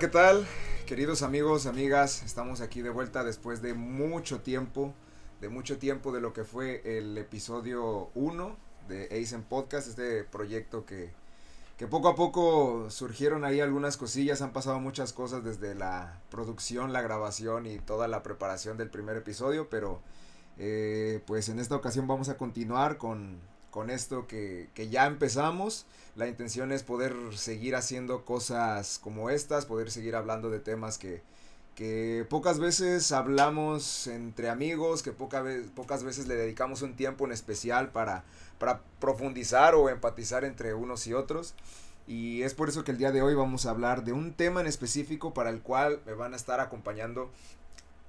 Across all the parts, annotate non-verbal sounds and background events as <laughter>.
¿qué tal? Queridos amigos, amigas, estamos aquí de vuelta después de mucho tiempo, de mucho tiempo de lo que fue el episodio 1 de Aizen Podcast, este proyecto que, que poco a poco surgieron ahí algunas cosillas, han pasado muchas cosas desde la producción, la grabación y toda la preparación del primer episodio, pero eh, pues en esta ocasión vamos a continuar con, con esto que, que ya empezamos. La intención es poder seguir haciendo cosas como estas, poder seguir hablando de temas que, que pocas veces hablamos entre amigos, que poca pocas veces le dedicamos un tiempo en especial para, para profundizar o empatizar entre unos y otros. Y es por eso que el día de hoy vamos a hablar de un tema en específico para el cual me van a estar acompañando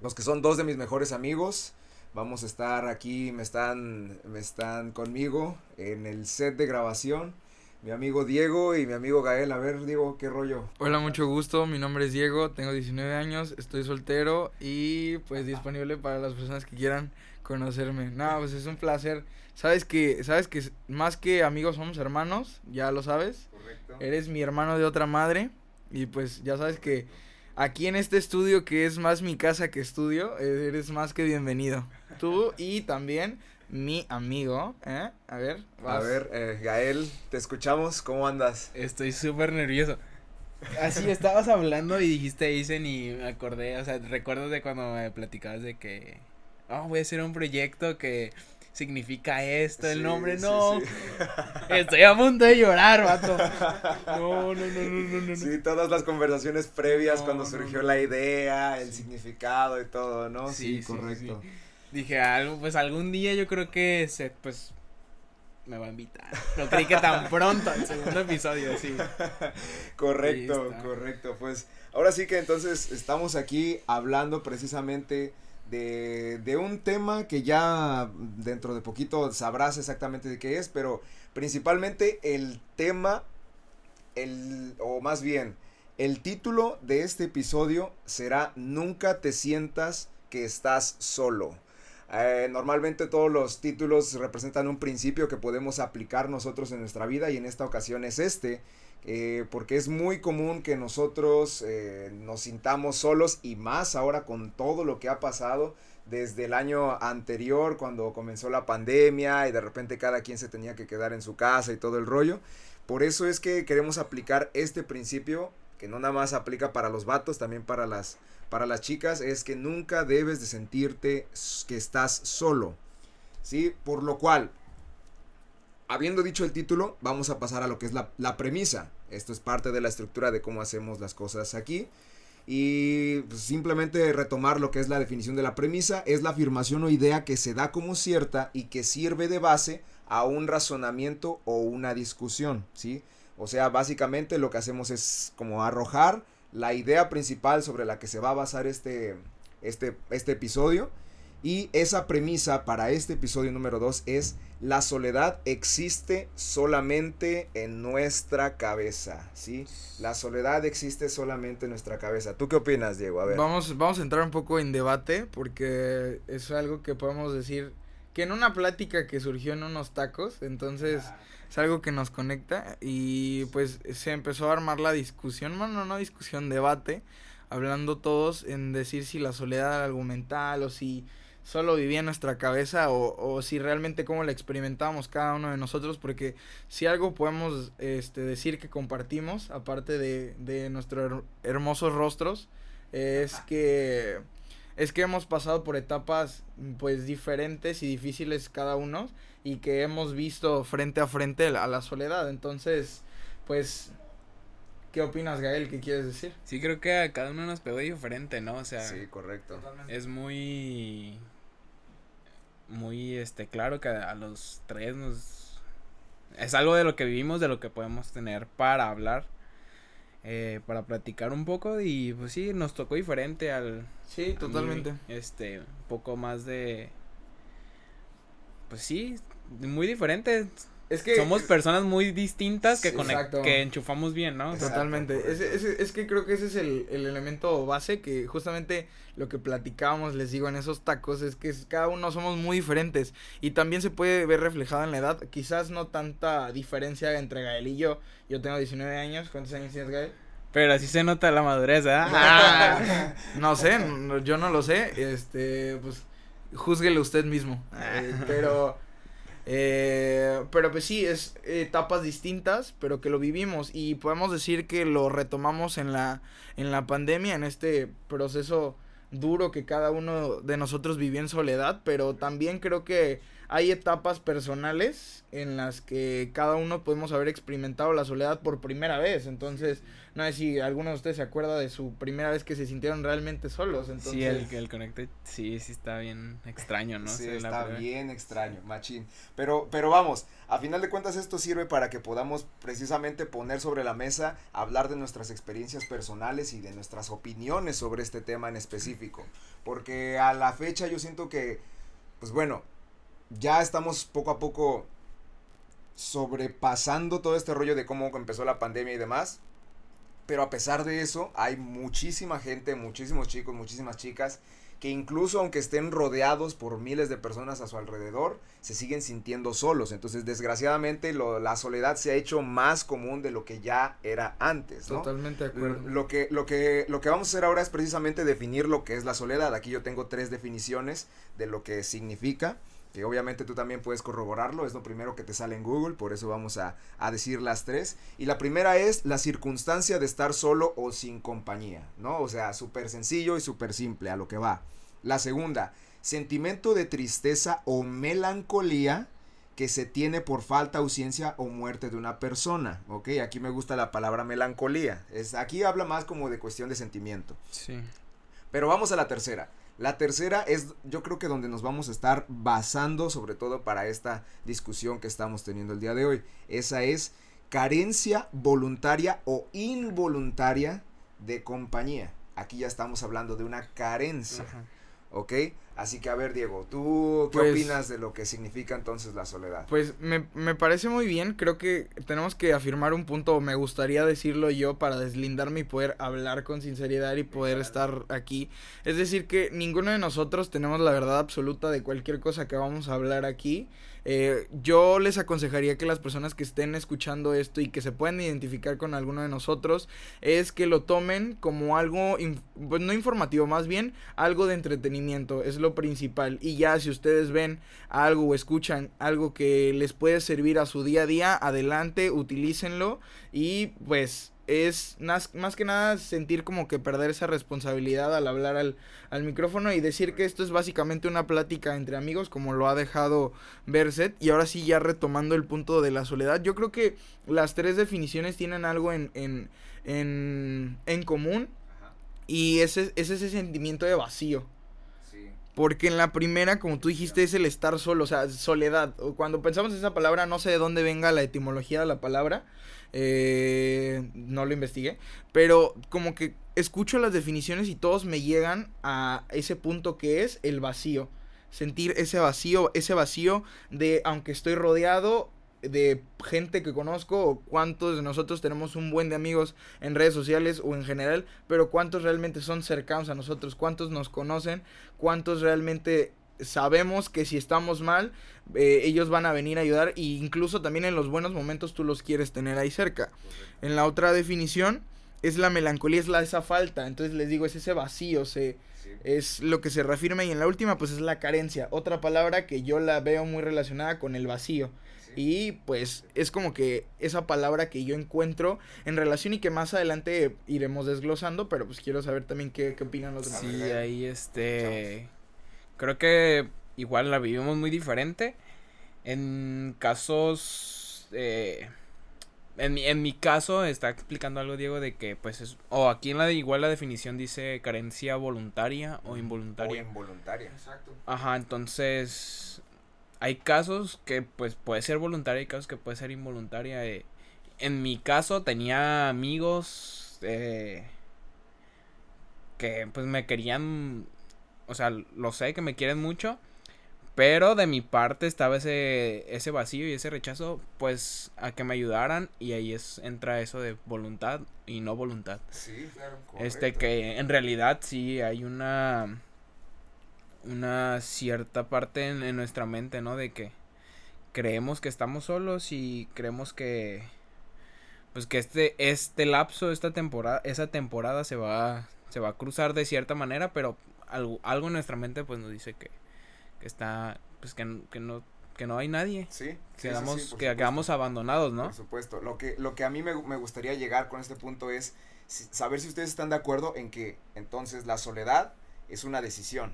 los que son dos de mis mejores amigos. Vamos a estar aquí, me están, me están conmigo en el set de grabación mi amigo Diego y mi amigo Gael. A ver, Diego, ¿qué rollo? Hola, mucho gusto. Mi nombre es Diego, tengo 19 años, estoy soltero y pues disponible para las personas que quieran conocerme. No, pues es un placer. Sabes que, sabes que más que amigos somos hermanos, ya lo sabes. Correcto. Eres mi hermano de otra madre y pues ya sabes que aquí en este estudio que es más mi casa que estudio, eres más que bienvenido. Tú y también mi amigo, ¿eh? A ver. A ver, eh, Gael, te escuchamos, ¿cómo andas? Estoy súper nervioso. Así estabas hablando y dijiste dicen y me acordé, o sea, recuerdo de cuando me platicabas de que, oh, voy a hacer un proyecto que significa esto, el nombre, no. <laughs> Estoy a punto de llorar, vato. <laughs> No, no, no, no, no. Sí, todas las conversaciones previas cuando surgió la idea, el significado y todo, ¿no? Sí, correcto. Dije, algo, pues algún día yo creo que se, pues, me va a invitar. No creí que tan pronto el segundo episodio, sí. <laughs> Correcto, correcto. Pues ahora sí que entonces estamos aquí hablando precisamente de, de un tema que ya dentro de poquito sabrás exactamente de qué es, pero principalmente el tema, el, o más bien, el título de este episodio será Nunca te sientas que estás solo. Eh, normalmente todos los títulos representan un principio que podemos aplicar nosotros en nuestra vida y en esta ocasión es este, eh, porque es muy común que nosotros eh, nos sintamos solos y más ahora con todo lo que ha pasado desde el año anterior cuando comenzó la pandemia y de repente cada quien se tenía que quedar en su casa y todo el rollo. Por eso es que queremos aplicar este principio que no nada más aplica para los vatos, también para las para las chicas es que nunca debes de sentirte que estás solo. ¿Sí? Por lo cual, habiendo dicho el título, vamos a pasar a lo que es la, premisa. Esto es parte de la estructura de cómo hacemos las cosas aquí. Y pues, simplemente retomar lo que es la definición de la premisa, es la afirmación o idea que se da como cierta y que sirve de base a un razonamiento o una discusión, ¿sí? O sea, básicamente lo que hacemos es como arrojar la idea principal sobre la que se va a basar este, este, este episodio. Y esa premisa para este episodio número 2 es la soledad existe solamente en nuestra cabeza, ¿sí? La soledad existe solamente en nuestra cabeza. ¿Tú qué opinas, Diego? A ver. Vamos, vamos a entrar un poco en debate porque es algo que podemos decir que en una plática que surgió en unos tacos, entonces es algo que nos conecta y pues se empezó a armar la discusión, bueno, no discusión, debate, hablando todos en decir si la soledad era algo mental o si solo vivía en nuestra cabeza o, o si realmente cómo la experimentábamos cada uno de nosotros, porque si algo podemos este, decir que compartimos, aparte de, de nuestros hermosos rostros, es que es que hemos pasado por etapas pues diferentes y difíciles cada uno y que hemos visto frente a frente a la soledad. Entonces, pues, ¿qué opinas, Gael? ¿Qué quieres decir? Sí, creo que a cada uno nos pegó diferente, ¿no? O sea, sí, correcto. Es muy, muy, este, claro que a los tres nos... Es algo de lo que vivimos, de lo que podemos tener para hablar eh, para platicar un poco y pues sí, nos tocó diferente al... Sí, totalmente. este, un poco más de... Pues sí, muy diferente. Es que somos personas muy distintas que, que enchufamos bien, ¿no? Totalmente. Es, es, que creo que ese es el, el, elemento base que justamente lo que platicábamos, les digo, en esos tacos, es que cada uno somos muy diferentes y también se puede ver reflejado en la edad. Quizás no tanta diferencia entre Gael y yo. Yo tengo 19 años. ¿Cuántos años tienes, Gael? Pero así se nota la madurez, ¿eh? <laughs> <laughs> no sé, yo no lo sé. Este, pues, júzguele usted mismo. Eh, pero, eh, pero pues sí, es etapas distintas, pero que lo vivimos. Y podemos decir que lo retomamos en la, en la pandemia, en este proceso duro que cada uno de nosotros vivió en soledad, pero también creo que hay etapas personales en las que cada uno podemos haber experimentado la soledad por primera vez. Entonces, no sé si alguno de ustedes se acuerda de su primera vez que se sintieron realmente solos. Entonces... Sí, el, el Connected, sí, sí está bien extraño, ¿no? Sí, está bien extraño, machín. Pero, pero vamos, a final de cuentas esto sirve para que podamos precisamente poner sobre la mesa, hablar de nuestras experiencias personales y de nuestras opiniones sobre este tema en específico. Porque a la fecha yo siento que, pues bueno, ya estamos poco a poco sobrepasando todo este rollo de cómo empezó la pandemia y demás. Pero a pesar de eso, hay muchísima gente, muchísimos chicos, muchísimas chicas que incluso aunque estén rodeados por miles de personas a su alrededor, se siguen sintiendo solos. Entonces, desgraciadamente, la soledad se ha hecho más común de lo que ya era antes, Totalmente de acuerdo. Lo que, lo, que, lo que vamos a hacer ahora es precisamente definir lo que es la soledad. Aquí yo tengo tres definiciones de lo que significa que obviamente tú también puedes corroborarlo, es lo primero que te sale en Google, por eso vamos a, decir las tres. Y la primera es la circunstancia de estar solo o sin compañía, ¿no? O sea, súper sencillo y súper simple, a lo que va. La segunda, sentimiento de tristeza o melancolía que se tiene por falta, ausencia o muerte de una persona, ¿ok? Aquí me gusta la palabra melancolía, es, aquí habla más como de cuestión de sentimiento. Sí. Pero vamos a la tercera. La tercera es yo creo que donde nos vamos a estar basando sobre todo para esta discusión que estamos teniendo el día de hoy. Esa es carencia voluntaria o involuntaria de compañía. Aquí ya estamos hablando de una carencia. ¿Ok? Así que a ver, Diego, ¿tú qué pues opinas de lo que significa entonces la soledad? Pues me, me, parece muy bien, creo que tenemos que afirmar un punto, me gustaría decirlo yo para deslindarme y poder hablar con sinceridad y poder estar aquí. Es decir, que ninguno de nosotros tenemos la verdad absoluta de cualquier cosa que vamos a hablar aquí. Eh, yo les aconsejaría que las personas que estén escuchando esto y que se puedan identificar con alguno de nosotros es que lo tomen como algo, pues no informativo, más bien algo de entretenimiento, es lo principal. Y ya si ustedes ven algo o escuchan algo que les puede servir a su día a día, adelante, utilícenlo. Y pues es más, que nada sentir como que perder esa responsabilidad al hablar al, al, micrófono y decir que esto es básicamente una plática entre amigos como lo ha dejado Berset. Y ahora sí ya retomando el punto de la soledad yo creo que las tres definiciones tienen algo en, en, en, en común. Y ese, es ese sentimiento de vacío porque en la primera, como tú dijiste, es el estar solo, o sea, soledad. Cuando pensamos en esa palabra, no sé de dónde venga la etimología de la palabra, eh, no lo investigué, pero como que escucho las definiciones y todos me llegan a ese punto que es el vacío. Sentir ese vacío, ese vacío de aunque estoy rodeado de gente que conozco cuántos de nosotros tenemos un buen de amigos en redes sociales o en general, pero cuántos realmente son cercanos a nosotros, cuántos nos conocen, cuántos realmente sabemos que si estamos mal, eh, ellos van a venir a ayudar e incluso también en los buenos momentos tú los quieres tener ahí cerca. En la otra definición es la melancolía, es la esa falta, entonces les digo, es ese vacío, se, es lo que se reafirma y en la última pues es la carencia, otra palabra que yo la veo muy relacionada con el vacío. Y pues es como que esa palabra que yo encuentro en relación y que más adelante iremos desglosando, pero pues quiero saber también qué, qué opinan los demás. Sí, ahí este creo que igual la vivimos muy diferente. En casos... Eh, en, mi, en mi caso está explicando algo Diego de que pues es... O aquí en la igual la definición dice carencia voluntaria o involuntaria. O involuntaria. Exacto. Ajá, entonces... Hay casos que pues puede ser voluntaria y casos que puede ser involuntaria. Eh, en mi caso tenía amigos eh, que pues me querían o sea, lo sé que me quieren mucho, pero de mi parte estaba ese, ese vacío y ese rechazo, pues, a que me ayudaran y ahí es, entra eso de voluntad y no voluntad. Sí, claro. Este que en realidad sí hay una, una cierta parte en, en nuestra mente, ¿no? De que creemos que estamos solos y creemos que pues que este, este lapso, esta temporada, esa temporada se va, se va a cruzar de cierta manera, pero algo, algo en nuestra mente pues nos dice que, que está, pues que, que no que no hay nadie. Sí. Quedamos, que quedamos abandonados, ¿no? Por supuesto. Lo que, lo que a mí me, me gustaría llegar con este punto es saber si ustedes están de acuerdo en que entonces la soledad es una decisión.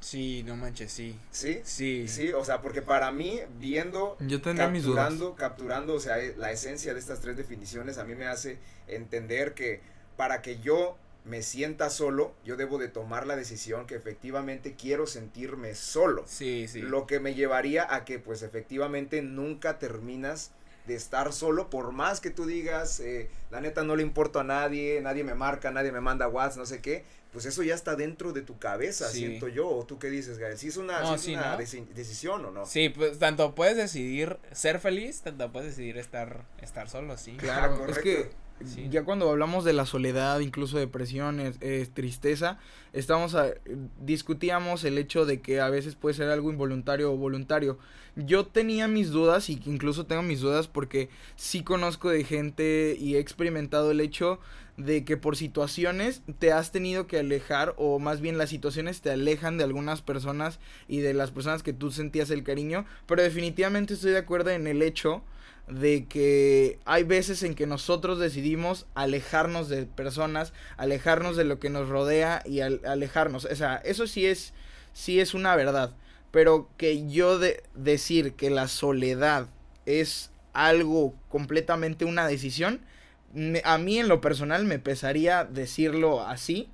Sí, no manches, sí. ¿Sí? Sí. Sí, o sea, porque para mí, viendo, Yo capturando, capturando, o sea, la esencia de estas tres definiciones, a mí me hace entender que para que yo me sienta solo, yo debo de tomar la decisión que efectivamente quiero sentirme solo. Sí, sí. Lo que me llevaría a que pues efectivamente nunca terminas de estar solo, por más que tú digas, eh, la neta no le importo a nadie, nadie me marca, nadie me manda WhatsApp, no sé qué, pues eso ya está dentro de tu cabeza, siento yo. ¿O tú qué dices, Gael? ¿Si es una, decisión o no? Sí, pues tanto puedes decidir ser feliz, tanto puedes decidir estar, estar solo, sí. Claro, es que ya cuando hablamos de la soledad, incluso depresión, tristeza, estamos a, discutíamos el hecho de que a veces puede ser algo involuntario o voluntario. Yo tenía mis dudas y incluso tengo mis dudas porque sí conozco de gente y he experimentado el hecho de que por situaciones te has tenido que alejar o más bien las situaciones te alejan de algunas personas y de las personas que tú sentías el cariño, pero definitivamente estoy de acuerdo en el hecho de que hay veces en que nosotros decidimos alejarnos de personas, alejarnos de lo que nos rodea y alejarnos, o sea, eso sí es sí es una verdad, pero que yo de decir que la soledad es algo completamente una decisión, a mí en lo personal me pesaría decirlo así,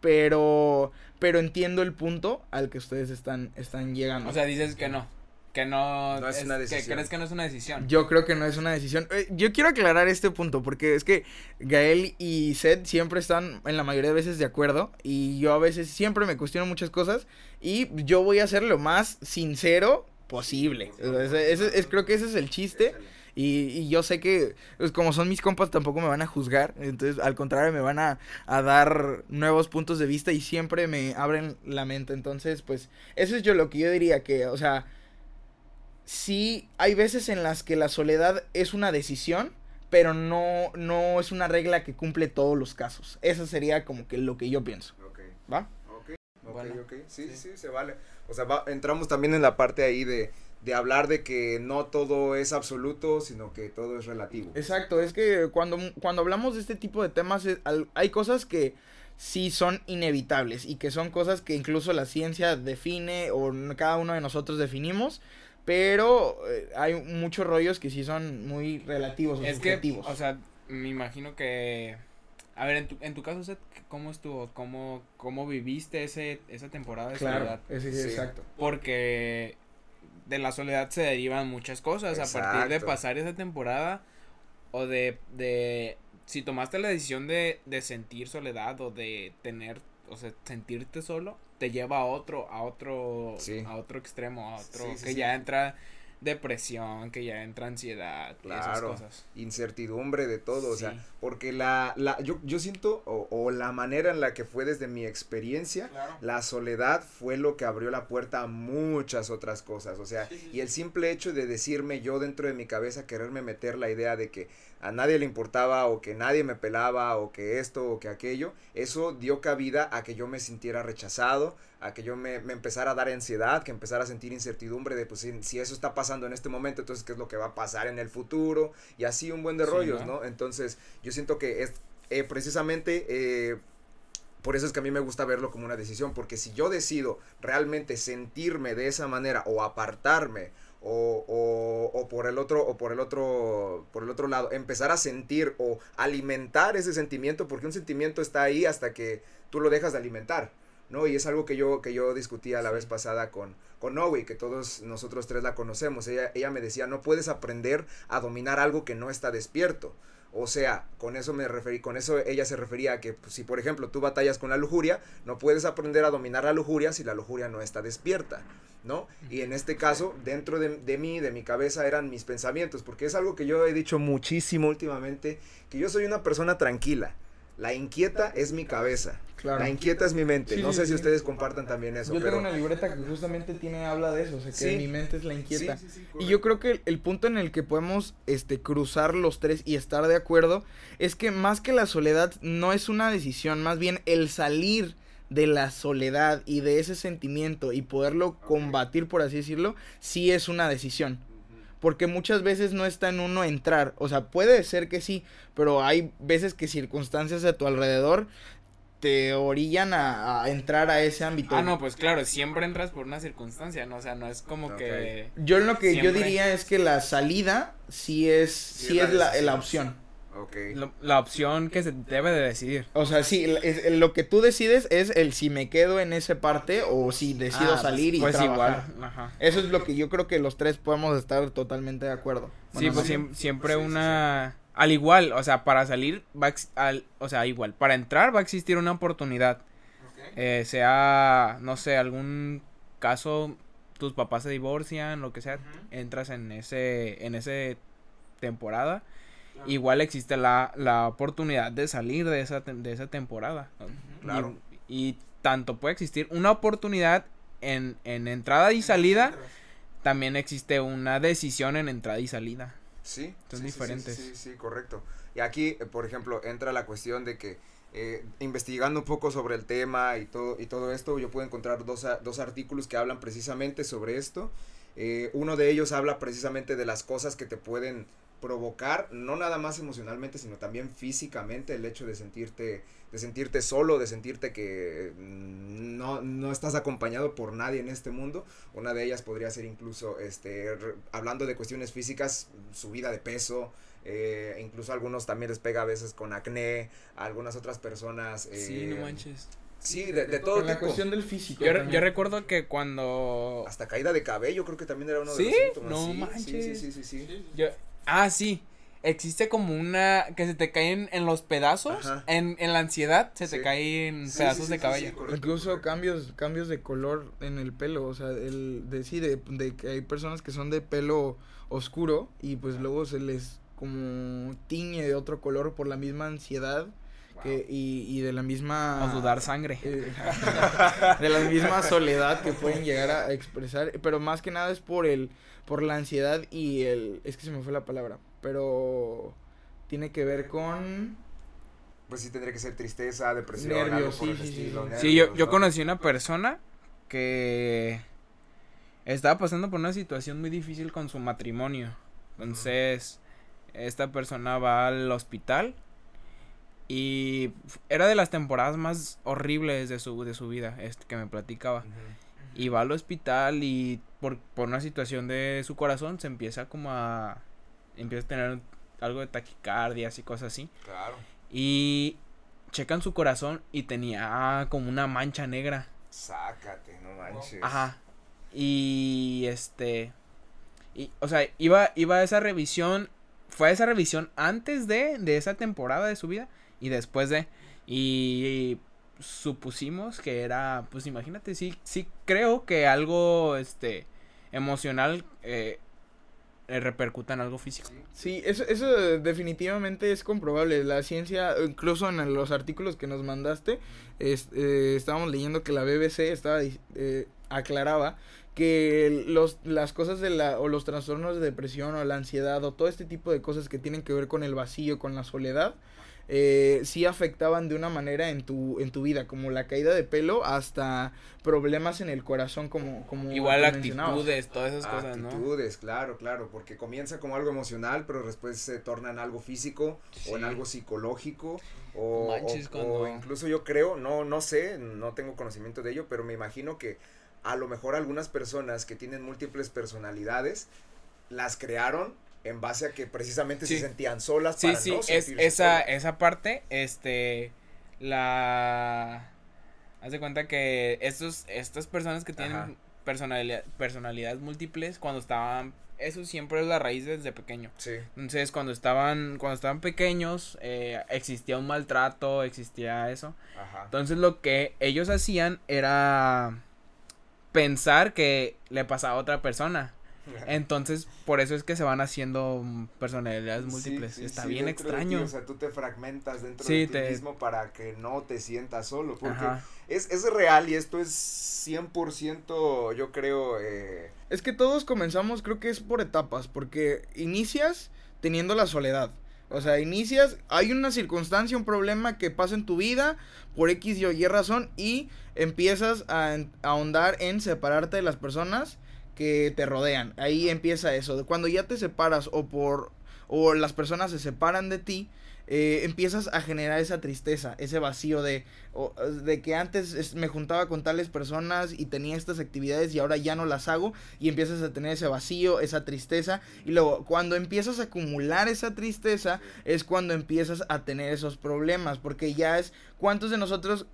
pero pero entiendo el punto al que ustedes están están llegando. O sea, dices que no. Que no, es, una decisión. Que crees que no es una decisión. Yo creo que no es una decisión. Eh, yo quiero aclarar este punto porque es que Gael y Seth siempre están en la mayoría de veces de acuerdo y yo a veces siempre me cuestiono muchas cosas y yo voy a ser lo más sincero posible. es, creo que ese es el chiste. Y, yo sé que, pues, como son mis compas, tampoco me van a juzgar. Entonces, al contrario, me van a, dar nuevos puntos de vista y siempre me abren la mente. Entonces, pues, eso es yo lo que yo diría que, o sea, sí hay veces en las que la soledad es una decisión, pero no, no es una regla que cumple todos los casos. Eso sería como que lo que yo pienso. ¿Va? Ok, ok, ok. Sí, sí, se vale. O sea, entramos también en la parte ahí de de hablar de que no todo es absoluto, sino que todo es relativo. Exacto, es que cuando, cuando hablamos de este tipo de temas hay cosas que sí son inevitables y que son cosas que incluso la ciencia define o cada uno de nosotros definimos, pero eh, hay muchos rollos que sí son muy relativos o es subjetivos. o sea, me imagino que... A ver, en tu, en tu caso, Seth, ¿cómo estuvo? ¿Cómo, cómo viviste ese, esa temporada de claro, Ese, sí, exacto. Porque de la soledad se derivan muchas cosas. A partir de pasar esa temporada o de, de si tomaste la decisión de, de sentir soledad o de tener, o sea, sentirte solo, te lleva a otro, a otro, a otro extremo, a otro, que ya entra depresión, que ya entra ansiedad, esas cosas. incertidumbre de todo, o sea, porque la, la, yo, yo siento, o, o, la manera en la que fue desde mi experiencia, la soledad fue lo que abrió la puerta a muchas otras cosas, o sea, y el simple hecho de decirme yo dentro de mi cabeza, quererme meter la idea de que a nadie le importaba o que nadie me pelaba o que esto o que aquello, eso dio cabida a que yo me sintiera rechazado, a que yo me, me empezara a dar ansiedad, que empezara a sentir incertidumbre de pues si, eso está pasando en este momento, entonces qué es lo que va a pasar en el futuro y así un buen de rollos, ¿no? Entonces yo siento que es eh, precisamente... Eh, por eso es que a mí me gusta verlo como una decisión, porque si yo decido realmente sentirme de esa manera o apartarme o, o, o, por el otro o por el otro por el otro lado empezar a sentir o alimentar ese sentimiento porque un sentimiento está ahí hasta que tú lo dejas de alimentar no y es algo que yo que yo discutía la vez pasada con con Noe que todos nosotros tres la conocemos. Ella ella me decía no puedes aprender a dominar algo que no está despierto o sea, con eso me referí, con eso ella se refería a que pues, si por ejemplo tú batallas con la lujuria, no puedes aprender a dominar la lujuria si la lujuria no está despierta, ¿no? Y en este caso, dentro de, de mí, de mi cabeza, eran mis pensamientos, porque es algo que yo he dicho muchísimo últimamente, que yo soy una persona tranquila, La inquieta es mi cabeza. La inquieta es mi mente. no sé si ustedes compartan también eso. Yo tengo una libreta que justamente tiene, habla de eso, o sea, que mi mente es la inquieta. y yo creo que el punto en el que podemos este, cruzar los tres y estar de acuerdo es que más que la soledad no es una decisión, más bien el salir de la soledad y de ese sentimiento y poderlo combatir, por así decirlo, sí es una decisión. Porque muchas veces no está en uno entrar. O sea, puede ser que sí, pero hay veces que circunstancias a tu alrededor te orillan a, entrar a ese ámbito. Ah, no, pues claro, siempre entras por una circunstancia, ¿no? O sea, no es como que... Yo lo que yo diría es que la salida sí es, sí, es la, la, opción. Okay. la opción que se debe de decidir. O sea, sí, lo que tú decides es el si me quedo en esa parte o si decido ah, pues, salir y pues trabajar. Igual. Ajá. Eso es lo que yo creo que los tres podemos estar totalmente de acuerdo. sí, pues siempre una al igual, o sea, para salir, va al, o sea, igual, para entrar va a existir una oportunidad. Eh, sea, no sé, algún caso, tus papás se divorcian, lo que sea, entras en ese, en ese temporada. Igual existe la, la oportunidad de salir de esa, de esa temporada. Claro. Y, tanto puede existir una oportunidad en, en entrada y salida, también existe una decisión en entrada y salida. Sí, son diferentes. Sí, sí, correcto. Y aquí, eh, por ejemplo, entra la cuestión de que eh, investigando un poco sobre el tema y todo, y todo esto, yo puedo encontrar dos, dos artículos que hablan precisamente sobre esto. Eh, uno de ellos habla precisamente de las cosas que te pueden provocar, no nada más emocionalmente, sino también físicamente, el hecho de sentirte, de sentirte solo, de sentirte que mm, no, no estás acompañado por nadie en este mundo. Una de ellas podría ser incluso, este, hablando de cuestiones físicas, subida de peso, eh, incluso algunos también les pega a veces con acné, algunas otras personas. Eh, sí, no manches. Sí, de, de todo La cuestión del físico. Yo, recuerdo que cuando... Hasta caída de cabello creo que también era uno de los síntomas. No manches. Sí, sí, sí, sí. sí. Yo, Ah, sí. Existe como una que se te caen en los pedazos, en, en la ansiedad se te caen pedazos de cabello. Incluso cambios cambios de color en el pelo, o sea, el de sí de, que hay personas que son de pelo oscuro y pues luego se les como tiñe de otro color por la misma ansiedad que, y, y de la misma o sudar sangre. eh, <laughs> de la misma soledad que pueden llegar a expresar, pero más que nada es por el por la ansiedad y el... Es que se me fue la palabra, pero tiene que ver con... Pues sí, tendría que ser tristeza, depresión, nervios, sí, sí, sí, sí, yo, yo conocí una persona que estaba pasando por una situación muy difícil con su matrimonio. Entonces, esta persona va al hospital y era de las temporadas más horribles de su, de su vida, este que me platicaba y va al hospital y por, por una situación de su corazón se empieza como a empieza a tener algo de taquicardia y cosas así. Claro. Y checan su corazón y tenía como una mancha negra. Sácate, no manches. Ajá. Y este y o sea, iba iba a esa revisión, fue a esa revisión antes de de esa temporada de su vida y después de y supusimos que era, pues imagínate, sí, sí creo que algo, este, emocional eh, eh, repercuta en algo físico. Sí, eso, eso definitivamente es comprobable. La ciencia, incluso en los artículos que nos mandaste, eh, estábamos leyendo que la BBC estaba, aclaraba que los, las cosas de la, o los trastornos de depresión o la ansiedad o todo este tipo de cosas que tienen que ver con el vacío, con la soledad, eh, sí afectaban de una manera en tu, en tu vida, como la caída de pelo hasta problemas en el corazón, como, como Igual actitudes, todas esas cosas, ¿no? Actitudes, claro, claro, porque comienza como algo emocional, pero después se torna en algo físico o en algo psicológico. O, o, incluso yo creo, no, no sé, no tengo conocimiento de ello, pero me imagino que a lo mejor algunas personas que tienen múltiples personalidades las crearon en base a que precisamente se sentían solas sí, sí, es, esa, esa parte, este, la... Haz de cuenta que estos, estas personas que tienen personalidad, personalidades múltiples, cuando estaban, eso siempre es la raíz desde pequeño. Sí. Entonces, cuando estaban, cuando estaban pequeños, eh, existía un maltrato, existía eso. Ajá. Entonces, lo que ellos hacían era pensar que le pasaba a otra persona <laughs> Entonces, por eso es que se van haciendo personalidades múltiples. Está bien extraño. o sea, tú te fragmentas dentro de ti mismo para que no te sientas solo. Porque es, es real y esto es 100%, yo creo. Eh... Es que todos comenzamos, creo que es por etapas. Porque inicias teniendo la soledad. O sea, inicias, hay una circunstancia, un problema que pasa en tu vida por X y Y razón y empiezas a, ahondar en separarte de las personas que te rodean. Ahí empieza eso. Cuando ya te separas o por o las personas se separan de ti, eh, empiezas a generar esa tristeza, ese vacío de, de que antes me juntaba con tales personas y tenía estas actividades y ahora ya no las hago y empiezas a tener ese vacío, esa tristeza y luego cuando empiezas a acumular esa tristeza es cuando empiezas a tener esos problemas porque ya es cuántos de nosotros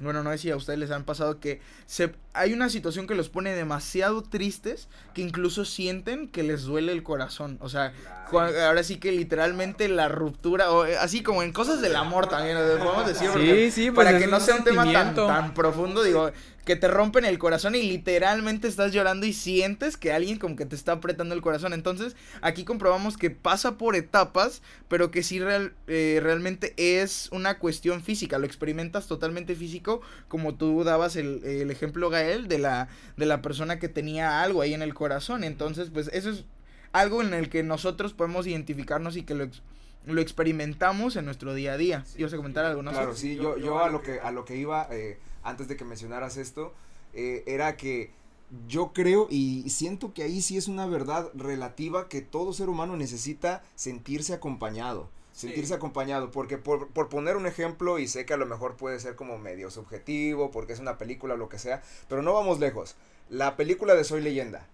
bueno, no sé si a ustedes les han pasado que se, hay una situación que los pone demasiado tristes que incluso sienten que les duele el corazón. O sea, ahora sí que literalmente la ruptura, o eh, así como en cosas del amor también, podemos decir. Sí, sí, pues para que no sea un tema tan, tan profundo, digo, que te rompen el corazón y literalmente estás llorando y sientes que alguien como que te está apretando el corazón. Entonces, aquí comprobamos que pasa por etapas, pero que sí real, eh, realmente es una cuestión física, lo experimentas totalmente físico, como tú dabas el, el ejemplo, Gael, de la, de la persona que tenía algo ahí en el corazón. Entonces, pues eso es algo en el que nosotros podemos identificarnos y que lo lo experimentamos en nuestro día a día. Sí, ¿Ibas a comentar algo, no? Claro, sí, yo, yo a lo que a lo que iba eh, antes de que mencionaras esto, eh, era que yo creo y siento que ahí sí es una verdad relativa que todo ser humano necesita sentirse acompañado. Sentirse acompañado, porque por, por, poner un ejemplo, y sé que a lo mejor puede ser como medio subjetivo, porque es una película o lo que sea, pero no vamos lejos. La película de Soy leyenda,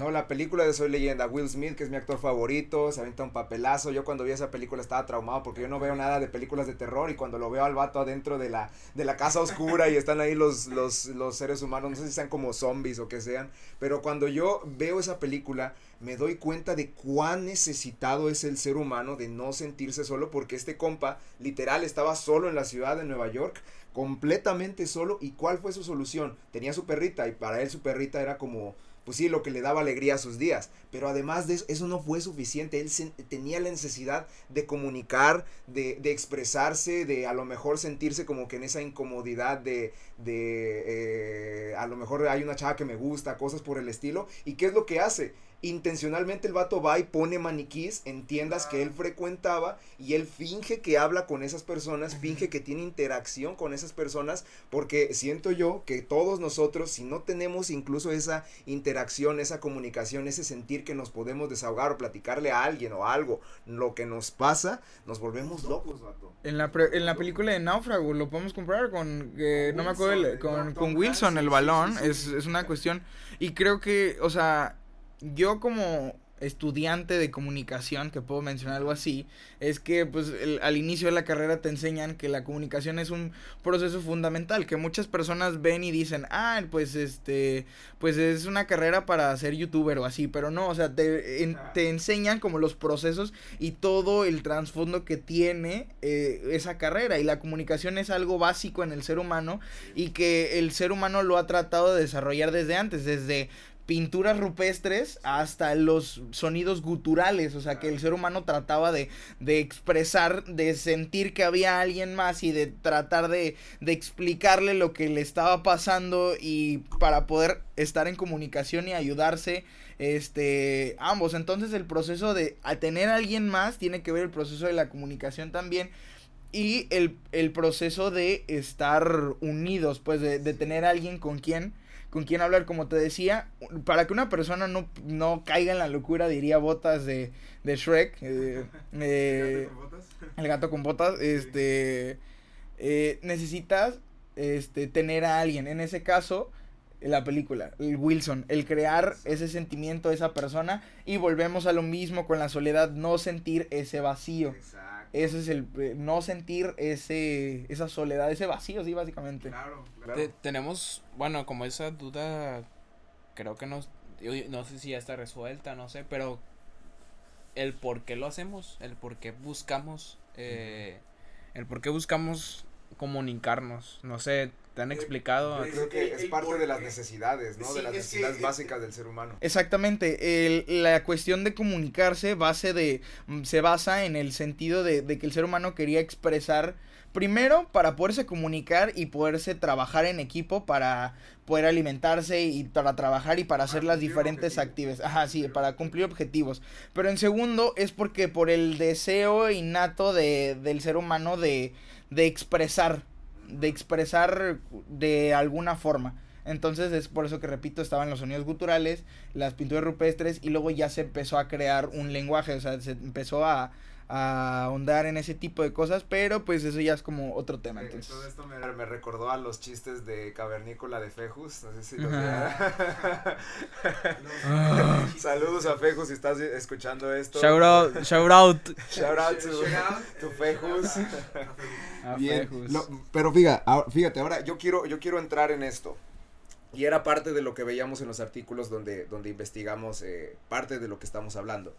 no, la película de Soy Leyenda, Will Smith, que es mi actor favorito, se avienta un papelazo. Yo cuando vi esa película estaba traumado porque yo no veo nada de películas de terror y cuando lo veo al vato adentro de la, de la casa oscura y están ahí los, los, los seres humanos, no sé si sean como zombies o que sean, pero cuando yo veo esa película me doy cuenta de cuán necesitado es el ser humano de no sentirse solo porque este compa literal estaba solo en la ciudad de Nueva York completamente solo. Y cuál fue su solución tenía su perrita y para él su perrita era como pues sí, lo que le daba alegría a sus días. Pero además de eso, eso no fue suficiente. Él tenía la necesidad de comunicar, de, de, expresarse, de a lo mejor sentirse como que en esa incomodidad de, de eh, a lo mejor hay una chava que me gusta, cosas por el estilo. ¿Y qué es lo que hace? Intencionalmente el vato va y pone maniquís en tiendas que él frecuentaba y él finge que habla con esas personas, finge que tiene interacción con esas personas, porque siento yo que todos nosotros, si no tenemos incluso esa interacción, esa comunicación, ese sentir que nos podemos desahogar o platicarle a alguien o algo, lo que nos pasa, nos volvemos locos, vato. En la, en la película de Náufrago lo podemos comprar con, eh, no me acuerdo, con, con, Wilson, el balón, es, es una cuestión, y creo que, o sea, yo como estudiante de comunicación, que puedo mencionar algo así, es que pues al inicio de la carrera te enseñan que la comunicación es un proceso fundamental, que muchas personas ven y dicen, ah, pues este, pues es una carrera para ser youtuber o así, pero no, o sea, te, te enseñan como los procesos y todo el trasfondo que tiene eh, esa carrera y la comunicación es algo básico en el ser humano y que el ser humano lo ha tratado de desarrollar desde antes, desde pinturas rupestres hasta los sonidos guturales, o sea, que el ser humano trataba de, de expresar, de sentir que había alguien más y de tratar de, de explicarle lo que le estaba pasando y para poder estar en comunicación y ayudarse este ambos. Entonces el proceso de tener a alguien más tiene que ver el proceso de la comunicación también y el, el proceso de estar unidos pues de, de tener a alguien con quien con quién hablar, como te decía, para que una persona no, no caiga en la locura, diría botas de, de Shrek. Eh, <laughs> eh, ¿El gato con botas? Este, eh, necesitas este, tener a alguien, en ese caso, la película, el Wilson, el crear ese sentimiento de esa persona y volvemos a lo mismo con la soledad, no sentir ese vacío. Ese es el eh, no sentir ese esa soledad, ese vacío, sí, básicamente. Claro, tenemos, bueno, como esa duda creo que no no sé si ya está resuelta, no sé, pero el por qué lo hacemos, el por qué buscamos eh, el por qué buscamos comunicarnos. No sé, ¿te han explicado? creo que es parte de las necesidades, ¿no? de las necesidades básicas del ser humano. Exactamente. El, la cuestión de comunicarse base de, mm, se basa en el sentido de, de que el ser humano quería expresar Primero, para poderse comunicar y poderse trabajar en equipo para poder alimentarse y para trabajar y para, hacer las diferentes actividades. Ajá, sí, para cumplir objetivos. Pero en segundo, es porque por el deseo innato de, del ser humano de, de expresar, de expresar de alguna forma. Entonces es por eso que repito, estaban los sonidos guturales, las pinturas rupestres y luego ya se empezó a crear un lenguaje, o sea, se empezó a, a ahondar en ese tipo de cosas, pero pues eso ya es como otro tema. Entonces. Todo esto me, me, recordó a los chistes de Cavernícola de Fejus, no sé si los <laughs> Saludos a Fejus si estás escuchando esto. Shout out, shout out. Shout out to, Fejus. Bien, pero fíjate, fíjate, ahora yo quiero, yo quiero entrar en esto. Y era parte de lo que veíamos en los artículos donde, donde investigamos eh, parte de lo que estamos hablando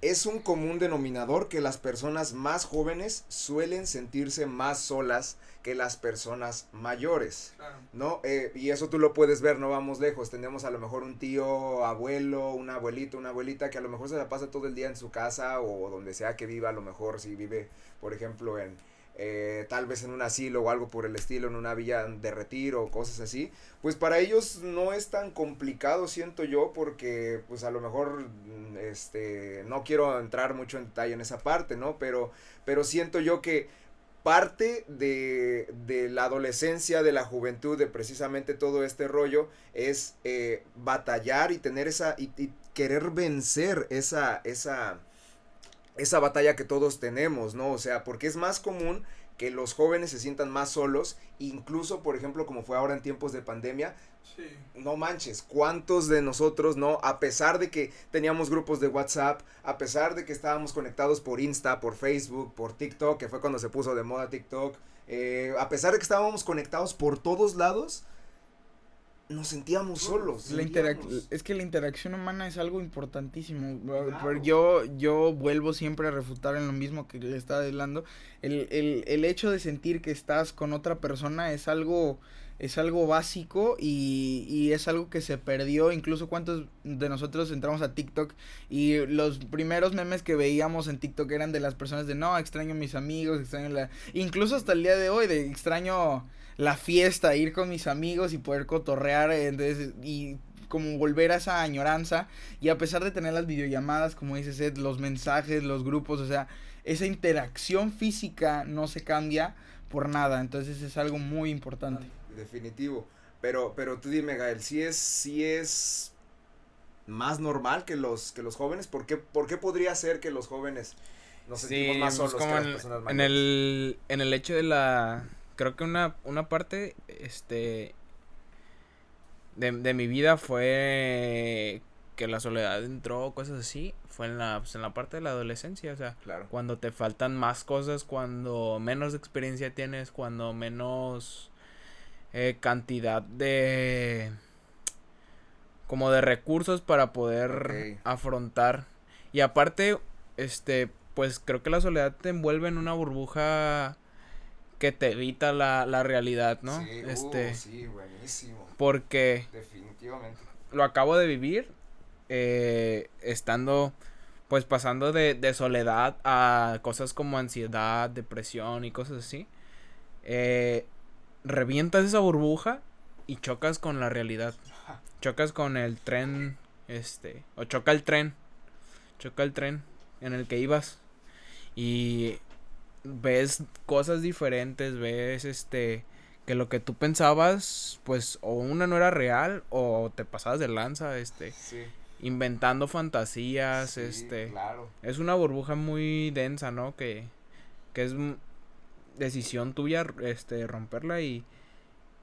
es un común denominador que las personas más jóvenes suelen sentirse más solas que las personas mayores, ¿no? Eh, y eso tú lo puedes ver, no vamos lejos, tenemos a lo mejor un tío, abuelo, un abuelito, una abuelita que a lo mejor se la pasa todo el día en su casa o donde sea que viva, a lo mejor si vive, por ejemplo, en, eh, tal vez en un asilo o algo por el estilo, en una villa de retiro o cosas así, pues para ellos no es tan complicado, siento yo, porque pues a lo mejor, mm, este, no quiero entrar mucho en detalle en esa parte, ¿no? Pero, pero siento yo que parte de, de, la adolescencia, de la juventud, de precisamente todo este rollo, es eh, batallar y tener esa, y, y, querer vencer esa, esa, esa batalla que todos tenemos, ¿no? O sea, porque es más común que los jóvenes se sientan más solos, incluso, por ejemplo, como fue ahora en tiempos de pandemia, sí. no manches, ¿cuántos de nosotros, no? A pesar de que teníamos grupos de WhatsApp, a pesar de que estábamos conectados por Insta, por Facebook, por TikTok, que fue cuando se puso de moda TikTok, eh, a pesar de que estábamos conectados por todos lados, nos sentíamos solos. La es que la interacción humana es algo importantísimo. Yo, yo vuelvo siempre a refutar en lo mismo que le estaba hablando. El, el, el hecho de sentir que estás con otra persona es algo es algo básico y, y, es algo que se perdió. Incluso cuántos de nosotros entramos a TikTok y los primeros memes que veíamos en TikTok eran de las personas de no, extraño a mis amigos, extraño la... Incluso hasta el día de hoy de extraño la fiesta, ir con mis amigos y poder cotorrear entonces, y como volver a esa añoranza y a pesar de tener las videollamadas, como dices Ed, los mensajes, los grupos, o sea, esa interacción física no se cambia por nada, entonces es algo muy importante. Definitivo. Pero, pero tú dime, Gael, si es, si es más normal que los, que los jóvenes, ¿por qué, ¿por qué podría ser que los jóvenes nos sentimos más pues solos que las personas mayores? En el, en el hecho de la creo que una, una parte, este, de, de mi vida fue que la soledad entró, cosas así, fue en la, pues, en la parte de la adolescencia, o sea, cuando te faltan más cosas, cuando menos experiencia tienes, cuando menos eh, cantidad de como de recursos para poder afrontar y aparte este pues creo que la soledad te envuelve en una burbuja que te evita la, la realidad, ¿no? Sí, uh, este, sí, buenísimo. Porque definitivamente lo acabo de vivir eh, estando pues pasando de, de, soledad a cosas como ansiedad, depresión y cosas así. Eh, revientas esa burbuja y chocas con la realidad. Chocas con el tren, este, o choca el tren, choca el tren en el que ibas y ves cosas diferentes, ves este que lo que tú pensabas, pues o una no era real o te pasabas de lanza, este, inventando fantasías, este, es una burbuja muy densa, ¿no? Que, que es decisión tuya, este, romperla y,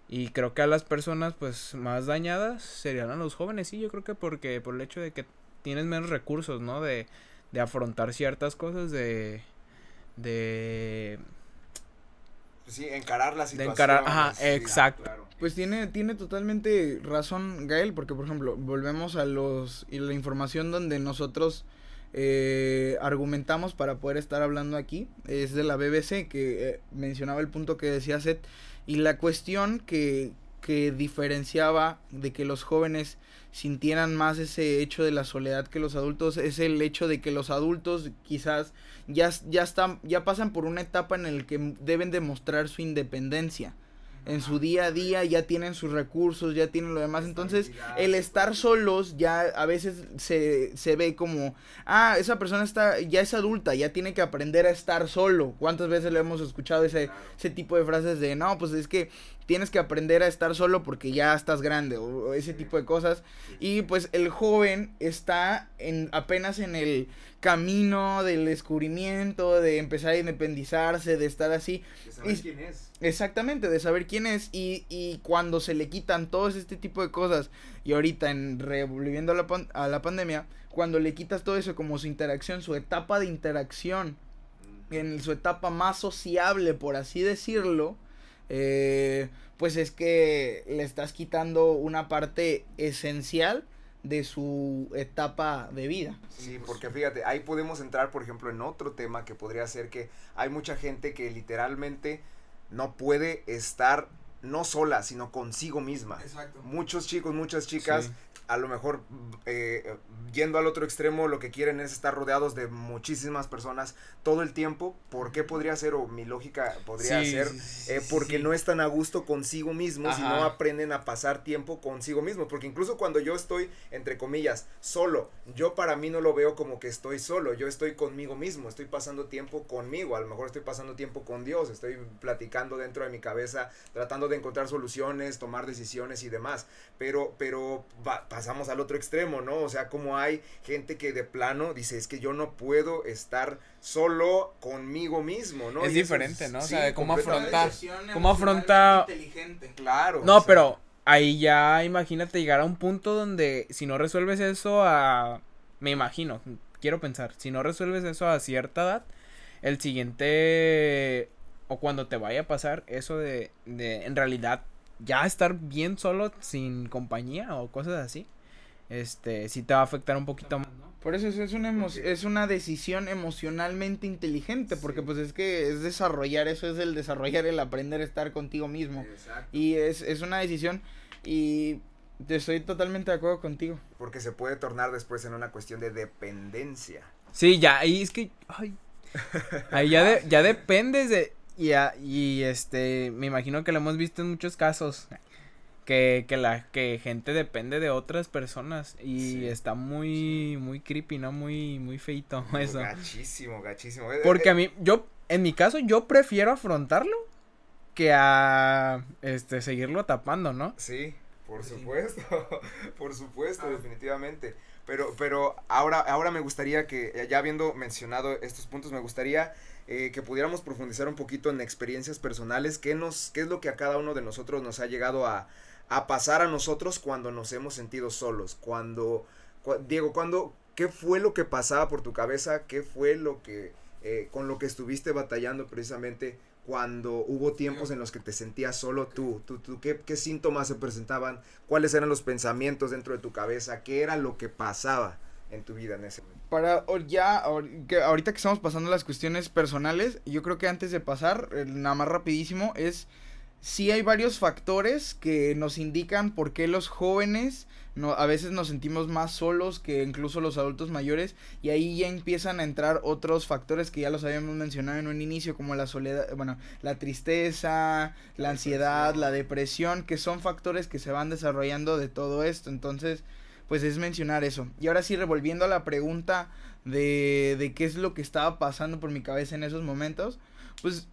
y creo que a las personas, pues, más dañadas serían a los jóvenes, sí, yo creo que porque, por el hecho de que tienes menos recursos, ¿no? De, de afrontar ciertas cosas, de de sí, encarar la situación. De encarar, ajá, exacto. Pues tiene, tiene totalmente razón Gael, porque por ejemplo, volvemos a los y la información donde nosotros eh, argumentamos para poder estar hablando aquí. Es de la BBC que eh, mencionaba el punto que decía Seth y la cuestión que, que diferenciaba de que los jóvenes sintieran más ese hecho de la soledad que los adultos es el hecho de que los adultos quizás ya, ya están ya pasan por una etapa en la que deben demostrar su independencia en su día a día ya tienen sus recursos, ya tienen lo demás. Entonces, el estar solos ya a veces se, se ve como, ah, esa persona está, ya es adulta, ya tiene que aprender a estar solo. ¿Cuántas veces le hemos escuchado ese, ese tipo de frases de, no, pues es que tienes que aprender a estar solo porque ya estás grande o, ese tipo de cosas. Y pues el joven está en, apenas en el camino del descubrimiento, de empezar a independizarse, de estar así. De saber quién es. Exactamente, de saber quién es y, y cuando se le quitan todos este tipo de cosas y ahorita en revolviendo a la, a la pandemia, cuando le quitas todo eso como su interacción, su etapa de interacción, en su etapa más sociable, por así decirlo, eh, pues es que le estás quitando una parte esencial de su etapa de vida. Sí, porque fíjate, ahí podemos entrar, por ejemplo, en otro tema que podría ser que hay mucha gente que literalmente no puede estar no sola, sino consigo misma. Exacto. Muchos chicos, muchas chicas a lo mejor eh, yendo al otro extremo lo que quieren es estar rodeados de muchísimas personas todo el tiempo. ¿Por qué podría ser? O mi lógica podría ser eh, porque no están a gusto consigo mismos y no aprenden a pasar tiempo consigo mismos. Porque incluso cuando yo estoy, entre comillas, solo, yo para mí no lo veo como que estoy solo. Yo estoy conmigo mismo, estoy pasando tiempo conmigo. A lo mejor estoy pasando tiempo con Dios, estoy platicando dentro de mi cabeza, tratando de encontrar soluciones, tomar decisiones y demás. Pero, pero va, pasamos al otro extremo, ¿no? O sea, como hay gente que de plano dice, es que yo no puedo estar solo conmigo mismo, ¿no? Es diferente, ¿no? O sea, cómo afrontar, cómo afronta... Claro. No, pero ahí ya imagínate llegar a un punto donde si no resuelves eso a... Me imagino, quiero pensar, si no resuelves eso a cierta edad, el siguiente... O cuando te vaya a pasar eso de, de en realidad ya estar bien solo sin compañía o cosas así, este, sí te va a afectar un poquito más, Por eso es una, es una decisión emocionalmente inteligente, porque pues es que es desarrollar, eso es el desarrollar, el aprender a estar contigo mismo. Y es, es una decisión y estoy totalmente de acuerdo contigo. Porque se puede tornar después en una cuestión de dependencia. Sí, ya, ahí es que, ay, ahí ya, de, ya dependes de, y, y este, me imagino que lo hemos visto en muchos casos. Que, que la que gente depende de otras personas y está muy muy creepy, ¿no? Muy muy feito eso. Gachísimo, gachísimo. Porque a mí yo en mi caso yo prefiero afrontarlo que a este seguirlo tapando, ¿no? Sí, por supuesto. <laughs> por supuesto, definitivamente. Pero pero ahora ahora me gustaría que ya habiendo mencionado estos puntos me gustaría eh, que pudiéramos profundizar un poquito en experiencias personales, qué, nos, qué es lo que a cada uno de nosotros nos ha llegado a, a pasar a nosotros cuando nos hemos sentido solos, cuando, Diego, cuando, ¿qué fue lo que pasaba por tu cabeza? ¿Qué fue lo que, eh, con lo que estuviste batallando precisamente cuando hubo tiempos en los que te sentías solo tú, tú, tú ¿qué, ¿qué, síntomas se presentaban? ¿Cuáles eran los pensamientos dentro de tu cabeza? ¿Qué era lo que pasaba en tu vida en ese momento? para ya, ahorita que estamos pasando las cuestiones personales, yo creo que antes de pasar, nada más rapidísimo, es si hay varios factores que nos indican por qué los jóvenes no, a veces nos sentimos más solos que incluso los adultos mayores y ahí ya empiezan a entrar otros factores que ya los habíamos mencionado en un inicio como la soledad, bueno, la tristeza, la ansiedad, la depresión, que son factores que se van desarrollando de todo esto. Entonces, pues es mencionar eso. Y ahora sí, revolviendo a la pregunta de, de qué es lo que estaba pasando por mi cabeza en esos momentos, pues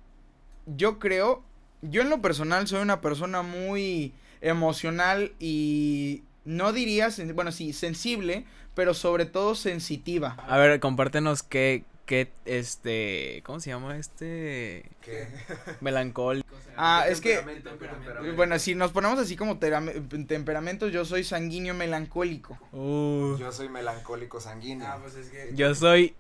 yo creo, yo en lo personal soy una persona muy emocional y no diría, bueno, sí, sensible, pero sobre todo sensitiva. A ver, compártenos qué, qué, este, ¿cómo se llama este? ¿Qué? Melancólico. <laughs> Ah, es que, bueno, si nos ponemos así como temperamentos, yo soy sanguíneo melancólico. Uh. Yo soy melancólico sanguíneo. Ah, pues es que... Yo soy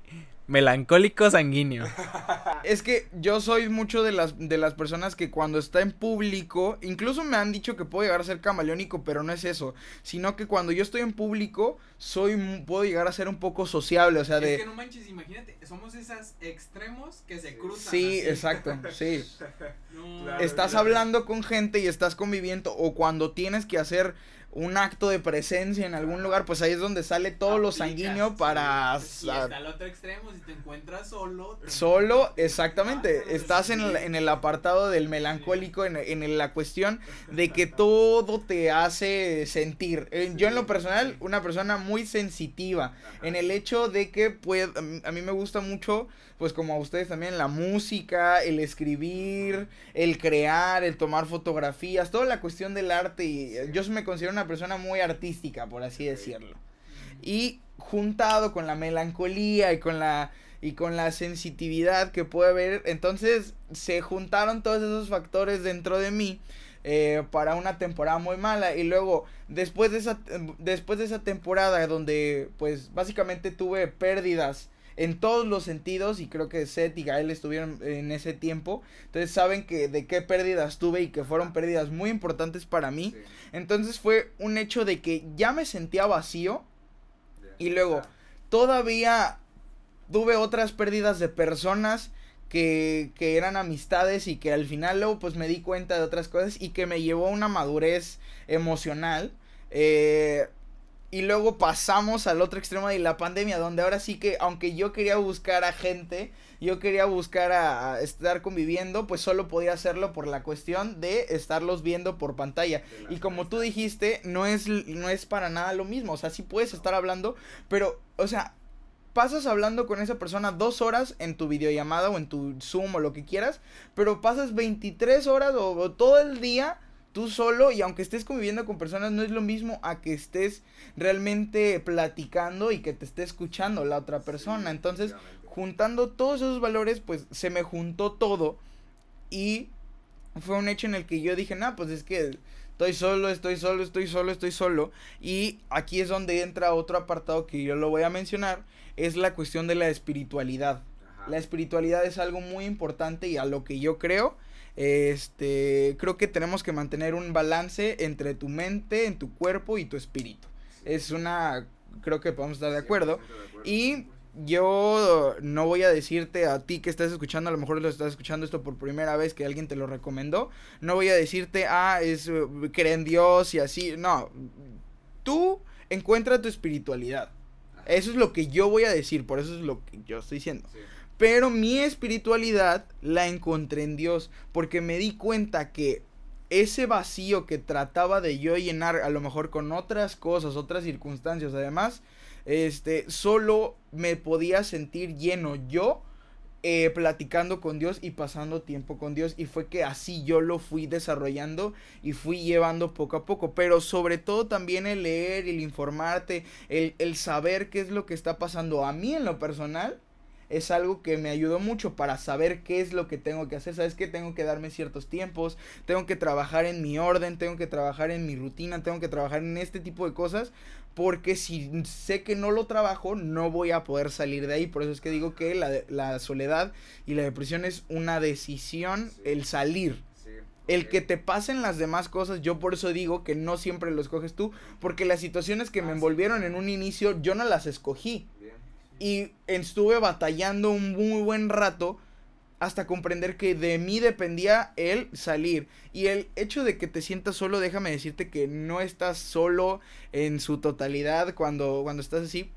melancólico sanguíneo. <laughs> es que yo soy mucho de las, de las personas que cuando está en público, incluso me han dicho que puedo llegar a ser camaleónico, pero no es eso, sino que cuando yo estoy en público, soy, puedo llegar a ser un poco sociable, o sea, de... Es que no manches, imagínate, somos esos extremos que se cruzan. Sí, exacto, sí. <laughs> estás hablando con gente y estás conviviendo, o cuando tienes que hacer un acto de presencia en algún lugar, pues ahí es donde sale todo lo sanguíneo para... Y está al otro extremo, si te encuentras solo... Solo, exactamente, estás en el, en el apartado del melancólico, en, en, la cuestión de que todo te hace sentir. Eh, yo en lo personal, una persona muy sensitiva, en el hecho de que pues, a mí me gusta mucho pues como a ustedes también, la música, el escribir, el crear, el tomar fotografías, toda la cuestión del arte. Y eh, yo me considero una persona muy artística, por así decirlo. Y juntado con la melancolía y con la y con la sensitividad que puede haber, entonces se juntaron todos esos factores dentro de mí. Eh, para una temporada muy mala y luego después de esa después de esa temporada donde pues básicamente tuve pérdidas en todos los sentidos y creo que Seth y Gael estuvieron en ese tiempo. Entonces saben que de qué pérdidas tuve y que fueron pérdidas muy importantes para mí. Entonces fue un hecho de que ya me sentía vacío y luego todavía tuve otras pérdidas de personas que, que eran amistades y que al final luego pues me di cuenta de otras cosas y que me llevó a una madurez emocional. Eh, y luego pasamos al otro extremo de la pandemia, donde ahora sí que, aunque yo quería buscar a gente, yo quería buscar a, estar conviviendo, pues solo podía hacerlo por la cuestión de estarlos viendo por pantalla. Y como tú dijiste, no es, no es para nada lo mismo. O sea, sí puedes estar hablando, pero, o sea, pasas hablando con esa persona dos horas en tu videollamada o en tu Zoom o lo que quieras, pero pasas 23 horas o todo el día tú solo y aunque estés conviviendo con personas no es lo mismo a que estés realmente platicando y que te esté escuchando la otra persona. Entonces, juntando todos esos valores, pues se me juntó todo y fue un hecho en el que yo dije, nah, pues es que estoy solo, estoy solo, estoy solo, estoy solo. Y aquí es donde entra otro apartado que yo lo voy a mencionar, es la cuestión de la espiritualidad. La espiritualidad es algo muy importante y a lo que yo creo este, creo que tenemos que mantener un balance entre tu mente, en tu cuerpo y tu espíritu. Es una, creo que podemos estar de acuerdo. Y yo no voy a decirte a ti que estás escuchando, a lo mejor lo estás escuchando esto por primera vez que alguien te lo recomendó. No voy a decirte, ah, es, cree en Dios y así. No, tú encuentra tu espiritualidad. Eso es lo que yo voy a decir, por eso es lo que yo estoy diciendo. Pero mi espiritualidad la encontré en Dios porque me di cuenta que ese vacío que trataba de yo llenar a lo mejor con otras cosas, otras circunstancias, además, este, solo me podía sentir lleno yo eh, platicando con Dios y pasando tiempo con Dios. Y fue que así yo lo fui desarrollando y fui llevando poco a poco. Pero sobre todo también el leer el informarte el, el saber qué es lo que está pasando a mí en lo personal es algo que me ayudó mucho para saber qué es lo que tengo que hacer. Sabes que tengo que darme ciertos tiempos, tengo que trabajar en mi orden, tengo que trabajar en mi rutina, tengo que trabajar en este tipo de cosas. Porque si sé que no lo trabajo, no voy a poder salir de ahí. Por eso es que digo que la, la soledad y la depresión es una decisión, el salir. El que te pasen las demás cosas, yo por eso digo que no siempre lo escoges tú, porque las situaciones que me envolvieron en un inicio, yo no las escogí y estuve batallando un muy buen rato hasta comprender que de mí dependía el salir. Y el hecho de que te sientas solo, déjame decirte que no estás solo en su totalidad cuando, cuando estás así.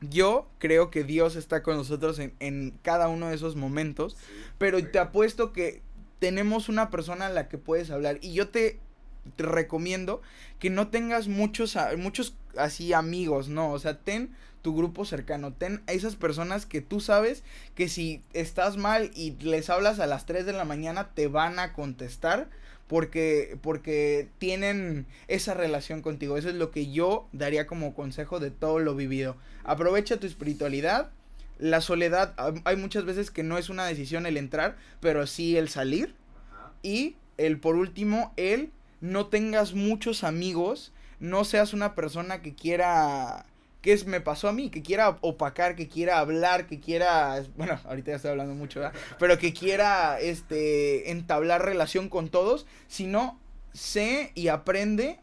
Yo creo que Dios está con nosotros en, en cada uno de esos momentos, pero te apuesto que tenemos una persona a la que puedes hablar. Y yo te, te recomiendo que no tengas muchos, muchos así amigos, no, o sea, ten tu grupo cercano. Ten a esas personas que tú sabes que si estás mal y les hablas a las 3 de la mañana te van a contestar porque porque tienen esa relación contigo. Eso es lo que yo daría como consejo de todo lo vivido. Aprovecha tu espiritualidad. La soledad, hay muchas veces que no es una decisión el entrar, pero sí el salir. Y el por último, el no tengas muchos amigos, no seas una persona que quiera que es, me pasó a mí, que quiera opacar, que quiera hablar, que quiera, bueno, ahorita ya estoy hablando mucho, ¿verdad? Pero que quiera, este, entablar relación con todos, sino sé y aprende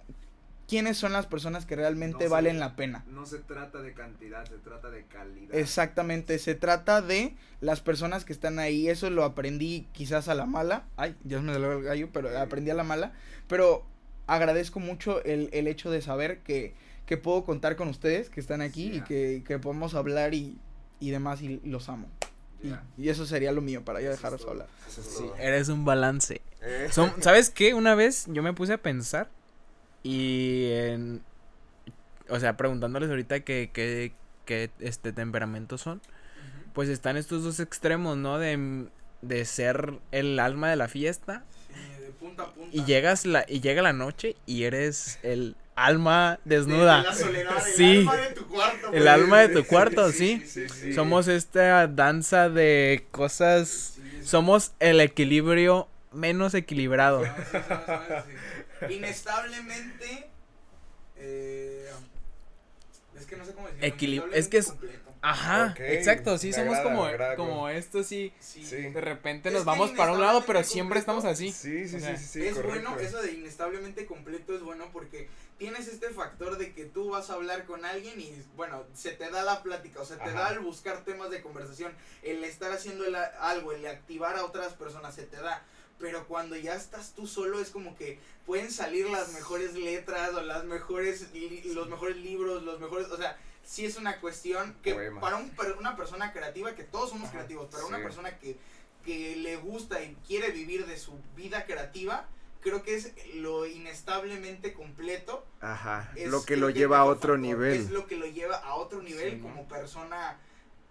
quiénes son las personas que realmente valen la pena. No se trata de cantidad, se trata de calidad. Exactamente, se trata de las personas que están ahí. Eso lo aprendí quizás a la mala. Ay, Dios me dio el gallo, pero aprendí a la mala. Pero agradezco mucho el, el hecho de saber que que puedo contar con ustedes que están aquí y que, que, podemos hablar y, y demás y, los amo. Y, eso sería lo mío para ya dejaros hablar. Sí, eres un balance. Eh. <laughs> ¿Sabes qué? Una vez yo me puse a pensar y en, o sea, preguntándoles ahorita qué, qué, qué este temperamentos son, pues están estos dos extremos, ¿no? De, de ser el alma de la fiesta. de punta a punta. Y llegas la, y llega la noche y eres el alma desnuda. sí. El alma de tu cuarto. El alma de tu cuarto, <laughs> sí. Somos esta danza de cosas. Somos el equilibrio menos equilibrado. <laughs> Inestablemente. Eh, es que no sé cómo decirlo. es que es. Ajá, exacto, sí, somos como, como esto, sí, de repente nos vamos para un lado, pero siempre estamos así. Sí, sí, sí, sí, Es bueno, eso de inestablemente completo es bueno porque tienes este factor de que tú vas a hablar con alguien y, bueno, se te da la plática, o sea, te da el buscar temas de conversación, el estar haciendo algo, el activar a otras personas, se te da. Pero cuando ya estás tú solo es como que pueden salir las mejores letras o las mejores, los mejores libros, los mejores, o sea, sí es una cuestión que para un, una persona creativa, que todos somos creativos, pero una persona que, que le gusta y quiere vivir de su vida creativa, creo que es lo inestablemente completo. Ajá, lo que lo lleva a otro nivel. Es lo que lo lleva a otro nivel como persona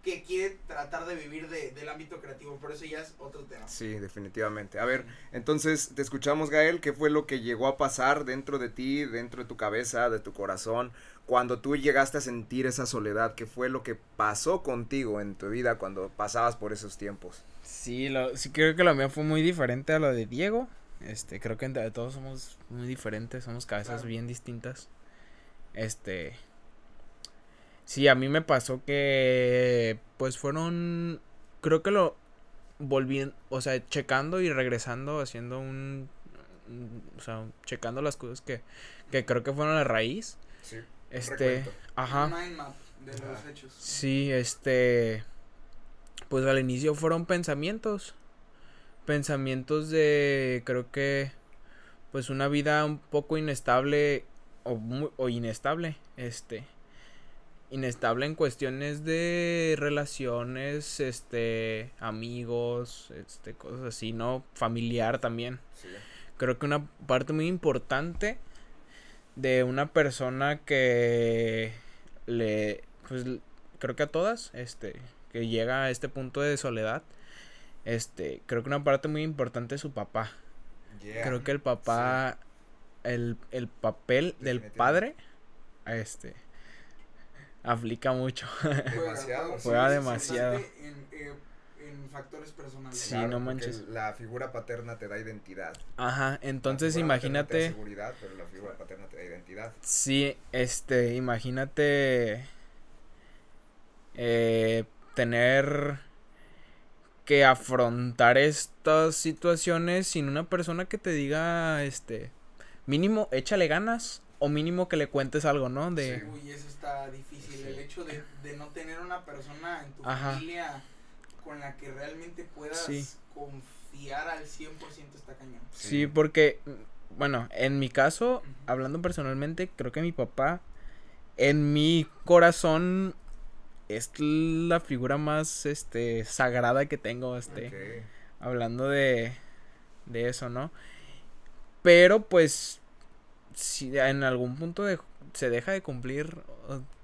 que quiere tratar de vivir de, del ámbito creativo, por eso ya es otro tema. Sí, definitivamente. A ver, entonces te escuchamos, Gael, ¿qué fue lo que llegó a pasar dentro de ti, dentro de tu cabeza, de tu corazón, cuando tú llegaste a sentir esa soledad? ¿Qué fue lo que pasó contigo en tu vida cuando pasabas por esos tiempos? Sí, lo, sí creo que lo mío fue muy diferente a lo de Diego. Este, creo que entre todos somos muy diferentes, somos cabezas bien distintas. Este, sí, a mí me pasó que, pues fueron, creo que lo volviendo, o sea, checando y regresando, haciendo un, o sea, checando las cosas que, que creo que fueron la raíz. Sí. Este, ajá. de los hechos. Sí, este, pues al inicio fueron pensamientos pensamientos de creo que pues una vida un poco inestable o, o inestable este inestable en cuestiones de relaciones este amigos este cosas así no familiar también. Creo que una parte muy importante de una persona que le pues creo que a todas este que llega a este punto de soledad este, creo que una parte muy importante es su papá. Creo que el papá, el, el papel del padre, este, aplica mucho. <laughs> Demasiado. Juega demasiado. En, eh, en, factores personales. Sí, no manches. La figura paterna te da identidad. Ajá, entonces imagínate. Te da seguridad, pero la figura paterna te da identidad. Sí, este, imagínate eh, tener que afrontar estas situaciones sin una persona que te diga, este, mínimo, échale ganas o mínimo que le cuentes algo, ¿no? De... Uy, eso está difícil, el hecho de, no tener una persona en tu familia con la que realmente puedas confiar al 100% está cañón. Sí. porque, bueno, en mi caso, hablando personalmente, creo que mi papá, en mi corazón es la figura más este sagrada que tengo este hablando de de eso no pero pues si en algún punto de, se deja de cumplir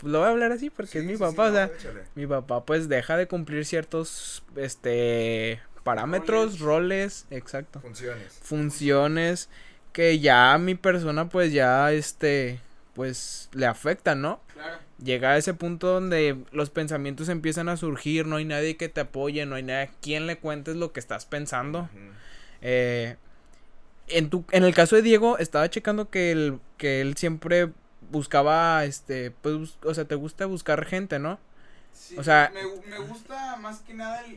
lo voy a hablar así porque es mi papá o sea mi papá pues deja de cumplir ciertos este parámetros roles, exacto. Funciones. Funciones que ya a mi persona pues ya este pues le afecta no claro. Llega a ese punto donde los pensamientos empiezan a surgir, no hay nadie que te apoye, no hay nadie a quien le cuentes lo que estás pensando. eh, en, tu, en el caso de Diego, estaba checando que, el, que él siempre buscaba, este, pues, o sea, te gusta buscar gente, ¿no? Sí, o sea, me, me gusta más que nada el,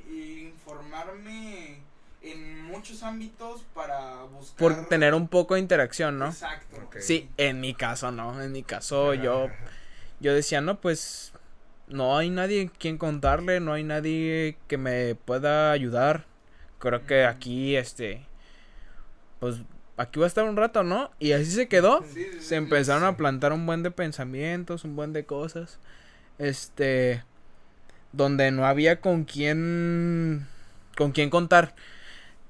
informarme en muchos ámbitos para buscar. Por tener un poco de interacción, ¿no? Exacto. Sí, en mi caso no, en mi caso yo, yo decía, no, pues no hay nadie quien contarle, no hay nadie que me pueda ayudar. Creo que aquí, este, pues aquí va a estar un rato, ¿no? Y así se quedó. se empezaron a plantar un buen de pensamientos, un buen de cosas. Este, donde no había con quién, con quién contar.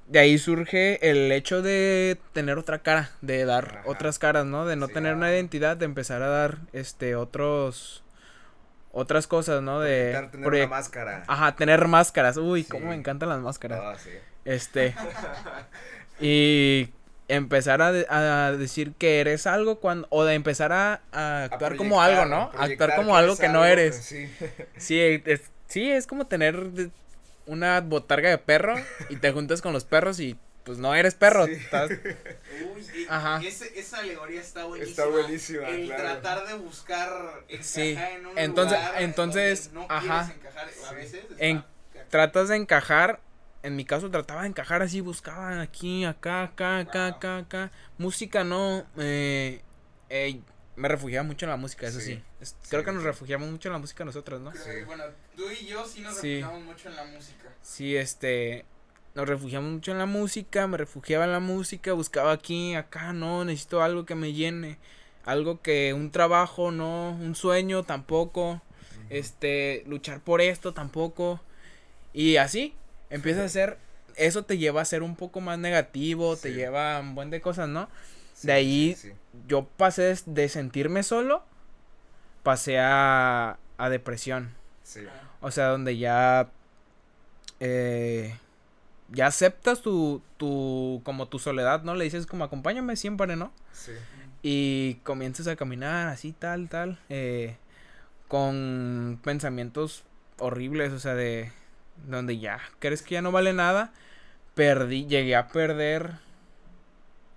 De ahí surge el hecho de tener otra cara, de dar otras caras, ¿no? De no tener una identidad, de empezar a dar, este, otros otras cosas, ¿no? De tener una máscara. Ajá, tener máscaras. Uy, cómo me encantan las máscaras. Ah, sí. Este. <laughs> y empezar a, a, decir que eres algo cuando o de empezar a, actuar como algo, ¿no? Actuar como algo que no eres. sí. <laughs> Sí es, sí, es como tener una botarga de perro y te juntas con los perros y pues no eres perro. Estás... <laughs> Uy, Ajá. esa alegoría está buenísima. Está buenísima. El tratar de buscar encajar sí. en un entonces, lugar entonces, no ajá. encajar a veces. En, tratas de encajar. En mi caso trataba de encajar así, buscaba aquí, acá, acá, acá, acá, acá. Música no. Eh, eh, me refugiaba mucho en la música, eso sí. Creo que nos refugiamos mucho en la música nosotros, ¿no? Sí. Bueno, tú y yo sí nos refugiamos mucho en la música. Sí, este nos refugiamos mucho en la música, me refugiaba en la música, buscaba aquí, acá, no, necesito algo que me llene, algo que un trabajo, no, un sueño tampoco, este, luchar por esto tampoco, y así, empieza a ser, eso te lleva a ser un poco más negativo, te lleva a un buen de cosas, ¿no? de ahí yo pasé de sentirme solo, pasé a, a depresión. O sea, donde ya... Eh, ya aceptas tu, tu, como tu soledad, ¿no? Le dices como acompáñame siempre, ¿no? Sí. Y comienzas a caminar así, tal, tal, eh, con pensamientos horribles, o sea, de donde ya crees que ya no vale nada, perdí, llegué a perder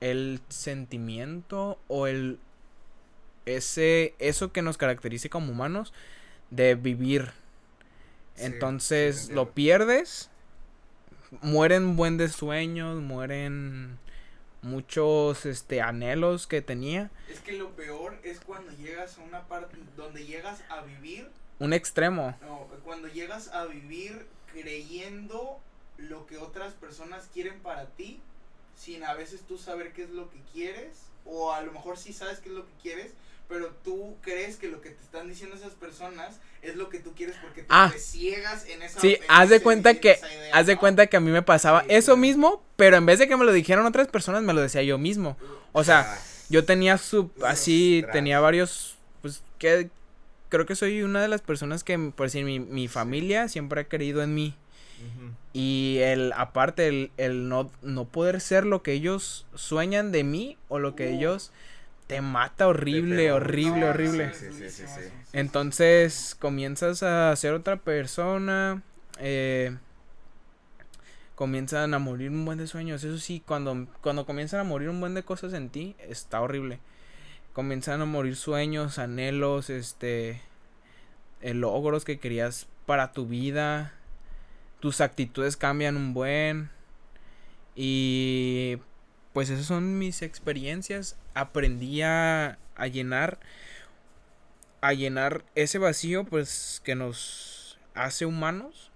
el sentimiento o el ese eso que nos caracteriza como humanos de vivir. Entonces lo pierdes mueren buen de sueños, mueren muchos este anhelos que tenía. Es que lo peor es cuando llegas a una parte donde llegas a vivir un extremo. No, cuando llegas a vivir creyendo lo que otras personas quieren para ti sin a veces tú saber qué es lo que quieres o a lo mejor sí sabes qué es lo que quieres, pero tú crees que lo que te están diciendo esas personas es lo que tú quieres porque ah, te ciegas en esa Sí, haz de cuenta que haz de cuenta que a mí me pasaba eso mismo, pero en vez de que me lo dijeran otras personas me lo decía yo mismo. O sea, yo tenía su así tenía varios pues que creo que soy una de las personas que por decir mi, mi familia siempre ha querido en mí. Y el, aparte, el, el no, no poder ser lo que ellos sueñan de mí o lo que ellos te mata horrible, horrible, horrible. Entonces comienzas a ser otra persona. Eh, comienzan a morir un buen de sueños. Eso sí, cuando, cuando comienzan a morir un buen de cosas en ti, está horrible. Comienzan a morir sueños, anhelos, este, eh, logros que querías para tu vida. Tus actitudes cambian un buen. Y pues esas son mis experiencias. Aprendí a llenar, a llenar ese vacío, pues que nos hace humanos.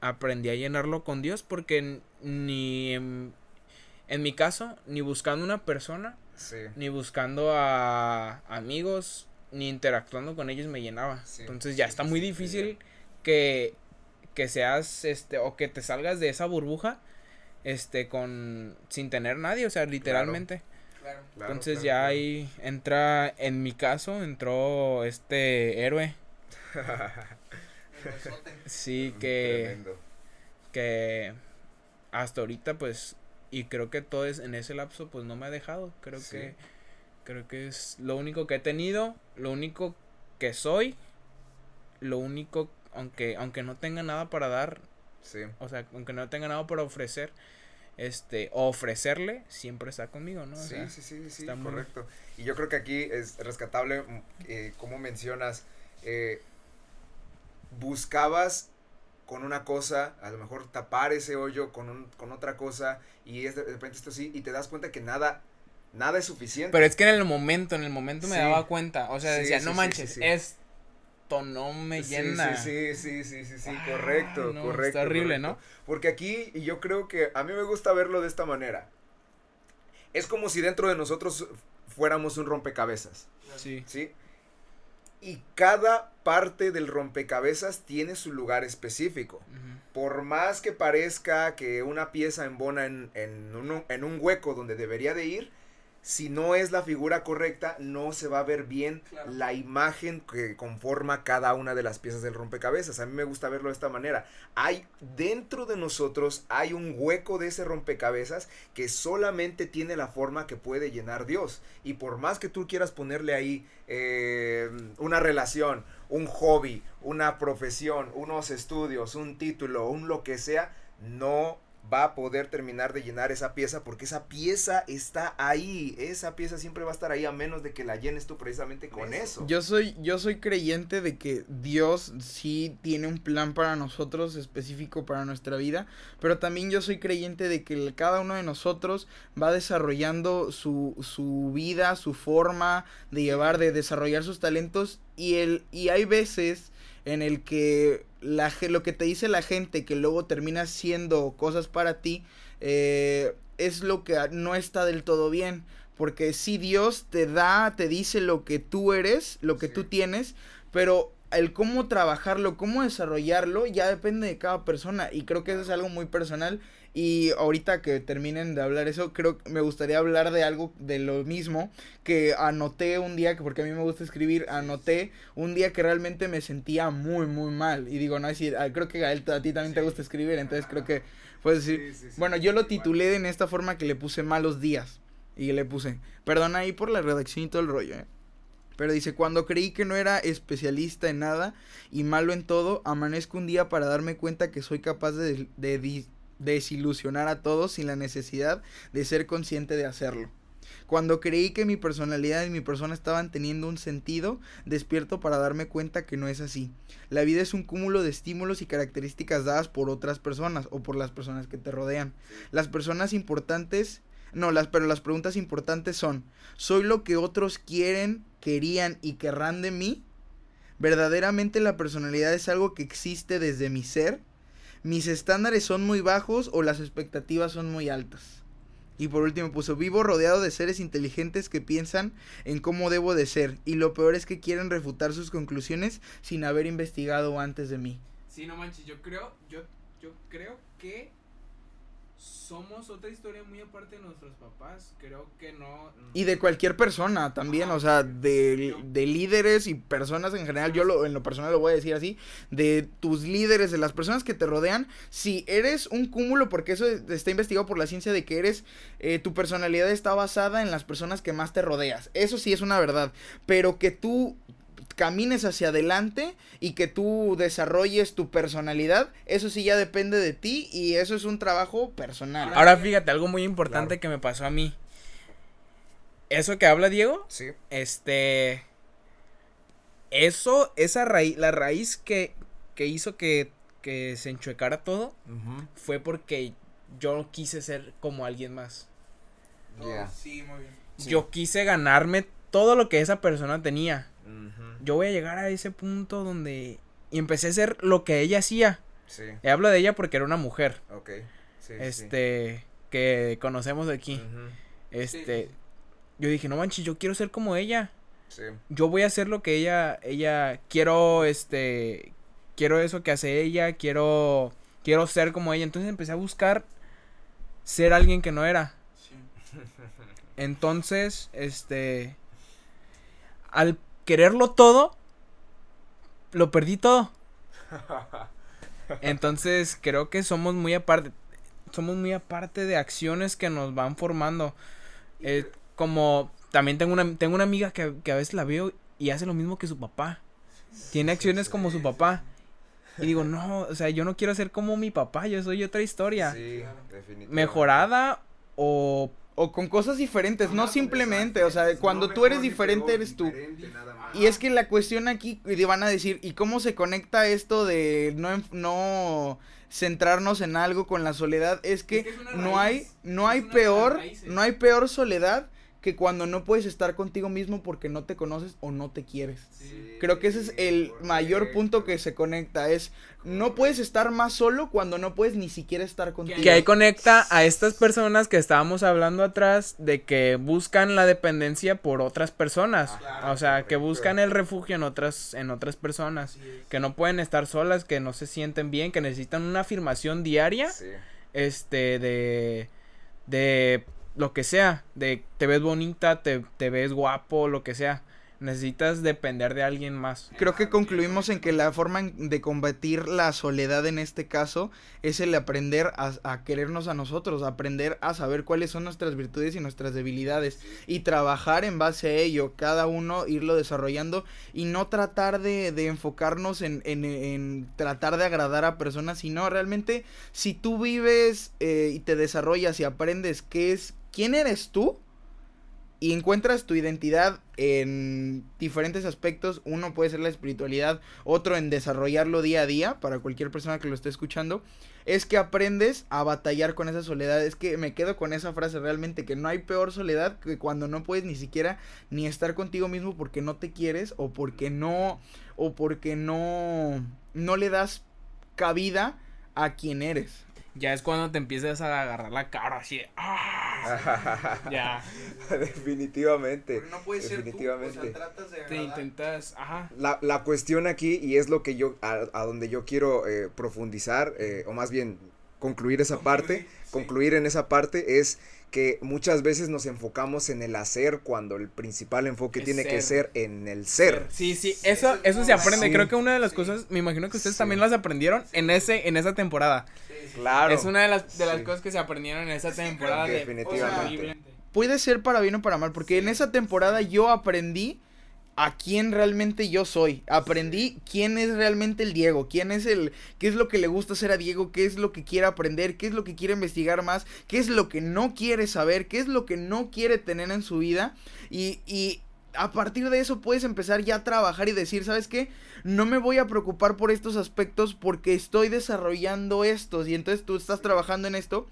Aprendí a llenarlo con Dios porque ni en, mi caso, ni buscando una persona, ni buscando a amigos, ni interactuando con ellos me llenaba. Entonces ya está muy difícil que, que seas, este, o que te salgas de esa burbuja este con sin tener nadie, o sea, literalmente. Claro. Entonces ya ahí entra, en mi caso, entró este héroe. <laughs> sí, que que hasta ahorita pues y creo que todo es en ese lapso pues no me ha dejado, creo que creo que es lo único que he tenido, lo único que soy, lo único aunque aunque no tenga nada para dar, Sí. O sea, aunque no tenga nada para ofrecer, este, ofrecerle, siempre está conmigo, ¿no? sí, sí, sí, sí, correcto. Y yo creo que aquí es rescatable, eh, como mencionas, eh, buscabas con una cosa, a lo mejor tapar ese hoyo con, un, con otra cosa, y es de, repente esto sí, y te das cuenta que nada, nada es suficiente. Pero es que en el momento, en el momento me daba cuenta, o sea, decía, no manches, esto no me llena. Sí, sí, sí, sí, sí, correcto, correcto. Está horrible, ¿no? Porque aquí yo creo que a mí me gusta verlo de esta manera. Es como si dentro de nosotros fuéramos un rompecabezas. Sí. ¿Sí? Y cada parte del rompecabezas tiene su lugar específico. Por más que parezca que una pieza embona en, en, un, en un hueco donde debería de ir, si no es la figura correcta, no se va a ver bien la imagen que conforma cada una de las piezas del rompecabezas. A mí me gusta verlo de esta manera. Hay dentro de nosotros hay un hueco de ese rompecabezas que solamente tiene la forma que puede llenar Dios. Y por más que tú quieras ponerle ahí eh, una relación, un hobby, una profesión, unos estudios, un título, un lo que sea, no va a poder terminar de llenar esa pieza porque esa pieza está ahí, esa pieza siempre va a estar ahí a menos de que la llenes tú precisamente con eso. Yo soy yo soy creyente de que Dios sí tiene un plan para nosotros específico para nuestra vida, pero también yo soy creyente de que cada uno de nosotros va desarrollando su su vida, su forma de llevar de desarrollar sus talentos y el y hay veces en el que la, lo que te dice la gente que luego termina siendo cosas para ti eh, es lo que no está del todo bien. Porque si Dios te da, te dice lo que tú eres, lo que tú tienes, pero el cómo trabajarlo, cómo desarrollarlo, ya depende de cada persona. Y creo que eso es algo muy personal. Y ahorita que terminen de hablar eso, creo que me gustaría hablar de algo de lo mismo que anoté un día, que porque a mí me gusta escribir, anoté un día que realmente me sentía muy, muy mal. Y digo, no, decir, ah, creo que a, él, a ti también te gusta escribir, entonces creo que puedes decir, bueno, yo lo titulé en esta forma que le puse malos días. Y le puse, perdona ahí por la redacción y todo el rollo, ¿eh? Pero dice, cuando creí que no era especialista en nada y malo en todo, amanezco un día para darme cuenta que soy capaz de, de, desilusionar a todos sin la necesidad de ser consciente de hacerlo. Cuando creí que mi personalidad y mi persona estaban teniendo un sentido, despierto para darme cuenta que no es así. La vida es un cúmulo de estímulos y características dadas por otras personas o por las personas que te rodean. Las personas importantes, no, las, pero las preguntas importantes son, ¿soy lo que otros quieren, querían y querrán de mí? ¿Verdaderamente la personalidad es algo que existe desde mi ser? Mis estándares son muy bajos o las expectativas son muy altas. Y por último puso, vivo rodeado de seres inteligentes que piensan en cómo debo de ser. Y lo peor es que quieren refutar sus conclusiones sin haber investigado antes de mí. Sí, no manches, yo creo, yo, yo creo que somos otra historia muy aparte de nuestros papás. Creo que no. Y de cualquier persona también, o sea, de, de, líderes y personas en general. Yo lo, en lo personal lo voy a decir así. De tus líderes, de las personas que te rodean. Si eres un cúmulo, porque eso está investigado por la ciencia de que eres. Eh, tu personalidad está basada en las personas que más te rodeas. Eso sí es una verdad. Pero que tú camines hacia adelante y que tú desarrolles tu personalidad, eso sí ya depende de ti y eso es un trabajo personal. Ahora fíjate, algo muy importante que me pasó a mí. Eso que habla Diego, sí. este eso esa raíz, la raíz que que hizo que que se enchuecara todo fue porque yo quise ser como alguien más. Sí, muy bien. Yo quise ganarme todo lo que esa persona tenía yo voy a llegar a ese punto donde y empecé a hacer lo que ella hacía. Sí. Y hablo de ella porque era una mujer. Ok. Sí, este, que conocemos de aquí. Este, yo dije, no manches, yo quiero ser como ella. Sí. Yo voy a hacer lo que ella, ella, quiero, este, quiero eso que hace ella, quiero, quiero ser como ella. Entonces empecé a buscar ser alguien que no era. Sí. Entonces, este, al quererlo todo, lo perdí todo. <laughs> Entonces creo que somos muy aparte, somos muy aparte de acciones que nos van formando. Eh, como también tengo una, tengo una amiga que, a veces la veo y hace lo mismo que su papá. Tiene acciones como su papá. Y digo, no, o sea, yo no quiero ser como mi papá, yo soy otra historia. Sí, definitivamente. Mejorada o o con cosas diferentes, no simplemente, o sea, cuando tú eres diferente eres tú. Y es que la cuestión aquí, y van a decir, ¿y cómo se conecta esto de no, no centrarnos en algo con la soledad? Es que, no hay, no hay peor, no hay peor soledad que cuando no puedes estar contigo mismo porque no te conoces o no te quieres. Creo que ese es el mayor punto que se conecta, es no puedes estar más solo cuando no puedes ni siquiera estar contigo. Que ahí conecta a estas personas que estábamos hablando atrás de que buscan la dependencia por otras personas, ah, o sea, que buscan el refugio en otras en otras personas, que no pueden estar solas, que no se sienten bien, que necesitan una afirmación diaria. Este de de lo que sea, de te ves bonita, te, te ves guapo, lo que sea. Necesitas depender de alguien más. Creo que concluimos en que la forma de combatir la soledad en este caso es el aprender a, querernos a nosotros, aprender a saber cuáles son nuestras virtudes y nuestras debilidades y trabajar en base a ello, cada uno irlo desarrollando y no tratar de, enfocarnos en, en, en, tratar de agradar a personas, sino realmente si tú vives eh, y te desarrollas y aprendes qué es, quién eres tú, y encuentras tu identidad en diferentes aspectos. Uno puede ser la espiritualidad, otro en desarrollarlo día a día para cualquier persona que lo esté escuchando. Es que aprendes a batallar con esa soledad. Es que me quedo con esa frase realmente, que no hay peor soledad que cuando no puedes ni siquiera ni estar contigo mismo porque no te quieres o porque no o porque no no le das cabida a quien eres ya es cuando te empiezas a agarrar la cara así ¡ah! ya. <laughs> definitivamente. no puede definitivamente. ser tú, tratas de Te intentas, ajá. La, la, cuestión aquí, y es lo que yo, a, donde yo quiero eh, profundizar, eh, o más bien concluir esa parte, concluir en esa parte es que muchas veces nos enfocamos en el hacer cuando el principal enfoque tiene que ser en el ser. Sí, sí, eso, eso se aprende. Creo que una de las cosas, me imagino que ustedes también las aprendieron en ese, en esa temporada. Claro. Es una de las, de las cosas que se aprendieron en esa temporada. Definitivamente. puede ser para bien o para mal, porque en esa temporada yo aprendí a quién realmente yo soy. Aprendí quién es realmente el Diego, quién es el, qué es lo que le gusta hacer a Diego, qué es lo que quiere aprender, qué es lo que quiere investigar más, qué es lo que no quiere saber, qué es lo que no quiere tener en su vida. Y, y a partir de eso puedes empezar ya a trabajar y decir, ¿sabes qué? No me voy a preocupar por estos aspectos porque estoy desarrollando estos y entonces tú estás trabajando en esto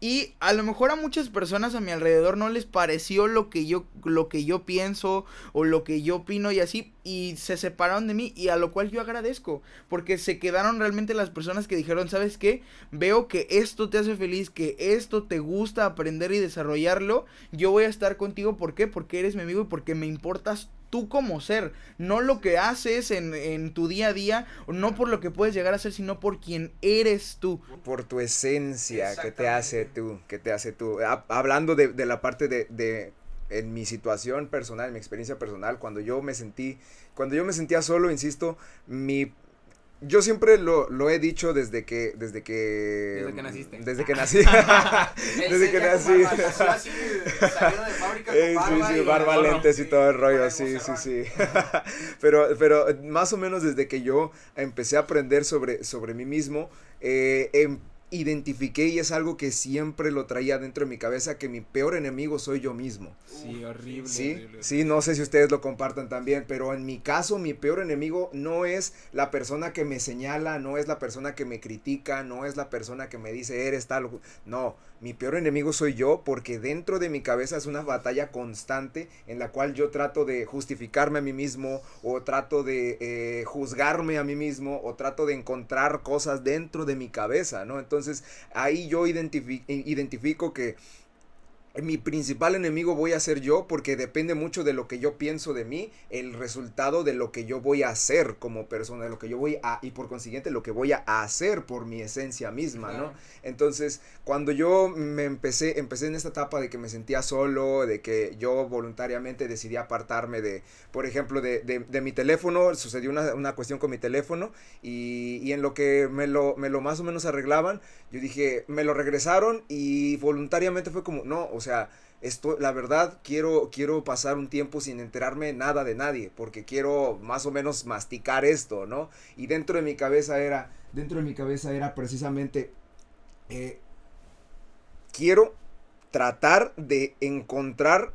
y a lo mejor a muchas personas a mi alrededor no les pareció lo que yo lo que yo pienso o lo que yo opino y así y se separaron de mí y a lo cual yo agradezco porque se quedaron realmente las personas que dijeron, "¿Sabes qué? Veo que esto te hace feliz, que esto te gusta aprender y desarrollarlo. Yo voy a estar contigo, ¿por qué? Porque eres mi amigo y porque me importas tú como ser, no lo que haces en, en, tu día a día, no por lo que puedes llegar a ser, sino por quien eres tú. Por tu esencia que te hace tú, que te hace tú. hablando de, de, la parte de, de, en mi situación personal, en mi experiencia personal, cuando yo me sentí, cuando yo me sentía solo, insisto, mi yo siempre lo, lo, he dicho desde que desde que desde que naciste. desde que nací. <laughs> Desde que nací. de fábrica con sí sí barba lentes y todo el rollo sí sí sí. <laughs> pero pero más o menos desde que yo empecé a aprender sobre sobre mí mismo eh, em, identifiqué y es algo que siempre lo traía dentro de mi cabeza que mi peor enemigo soy yo mismo. Sí, horrible. Sí, sí, no sé si ustedes lo compartan también, pero en mi caso mi peor enemigo no es la persona que me señala, no es la persona que me critica, no es la persona que me dice eres tal, no, mi peor enemigo soy yo porque dentro de mi cabeza es una batalla constante en la cual yo trato de justificarme a mí mismo o trato de eh, juzgarme a mí mismo o trato de encontrar cosas dentro de mi cabeza, ¿no? Entonces ahí yo identifico que mi principal enemigo voy a ser yo porque depende mucho de lo que yo pienso de mí, el resultado de lo que yo voy a hacer como persona, de lo que yo voy a, y por consiguiente lo que voy a hacer por mi esencia misma, ¿no? Entonces, cuando yo me empecé, empecé en esta etapa de que me sentía solo, de que yo voluntariamente decidí apartarme de, por ejemplo, de, de, mi teléfono, sucedió una, una, cuestión con mi teléfono y, y en lo que me lo, me lo más o menos arreglaban, yo dije, me lo regresaron y voluntariamente fue como, no, o sea, esto, la verdad, quiero, quiero pasar un tiempo sin enterarme nada de nadie, porque quiero más o menos masticar esto, ¿no? Y dentro de mi cabeza era, dentro de mi cabeza era precisamente, eh, quiero tratar de encontrar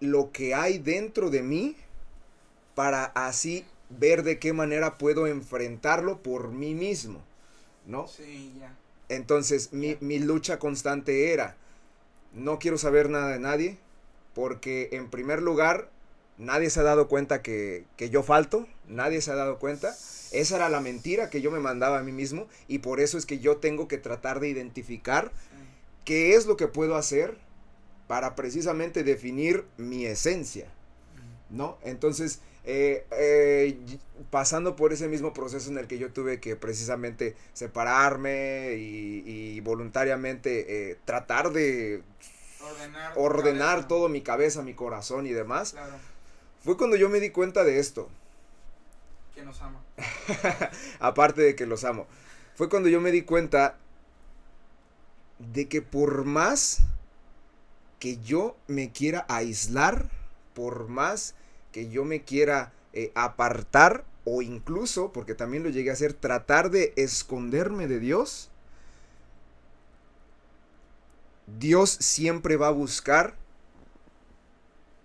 lo que hay dentro de mí para así ver de qué manera puedo enfrentarlo por mí mismo, ¿no? Sí, ya. Entonces, mi, mi lucha constante era, no quiero saber nada de nadie, porque en primer lugar, nadie se ha dado cuenta que, yo falto, nadie se ha dado cuenta. Esa era la mentira que yo me mandaba a mí mismo y por eso es que yo tengo que tratar de identificar qué es lo que puedo hacer para precisamente definir mi esencia, ¿no? Entonces, eh, eh, pasando por ese mismo proceso en el que yo tuve que precisamente separarme y, voluntariamente eh, tratar de ordenar, todo mi cabeza, mi corazón y demás, fue cuando yo me di cuenta de esto. Que nos ama. <laughs> Aparte de que los amo. Fue cuando yo me di cuenta de que por más que yo me quiera aislar, por más que yo me quiera eh, apartar o incluso, porque también lo llegué a hacer, tratar de esconderme de Dios, Dios siempre va a buscar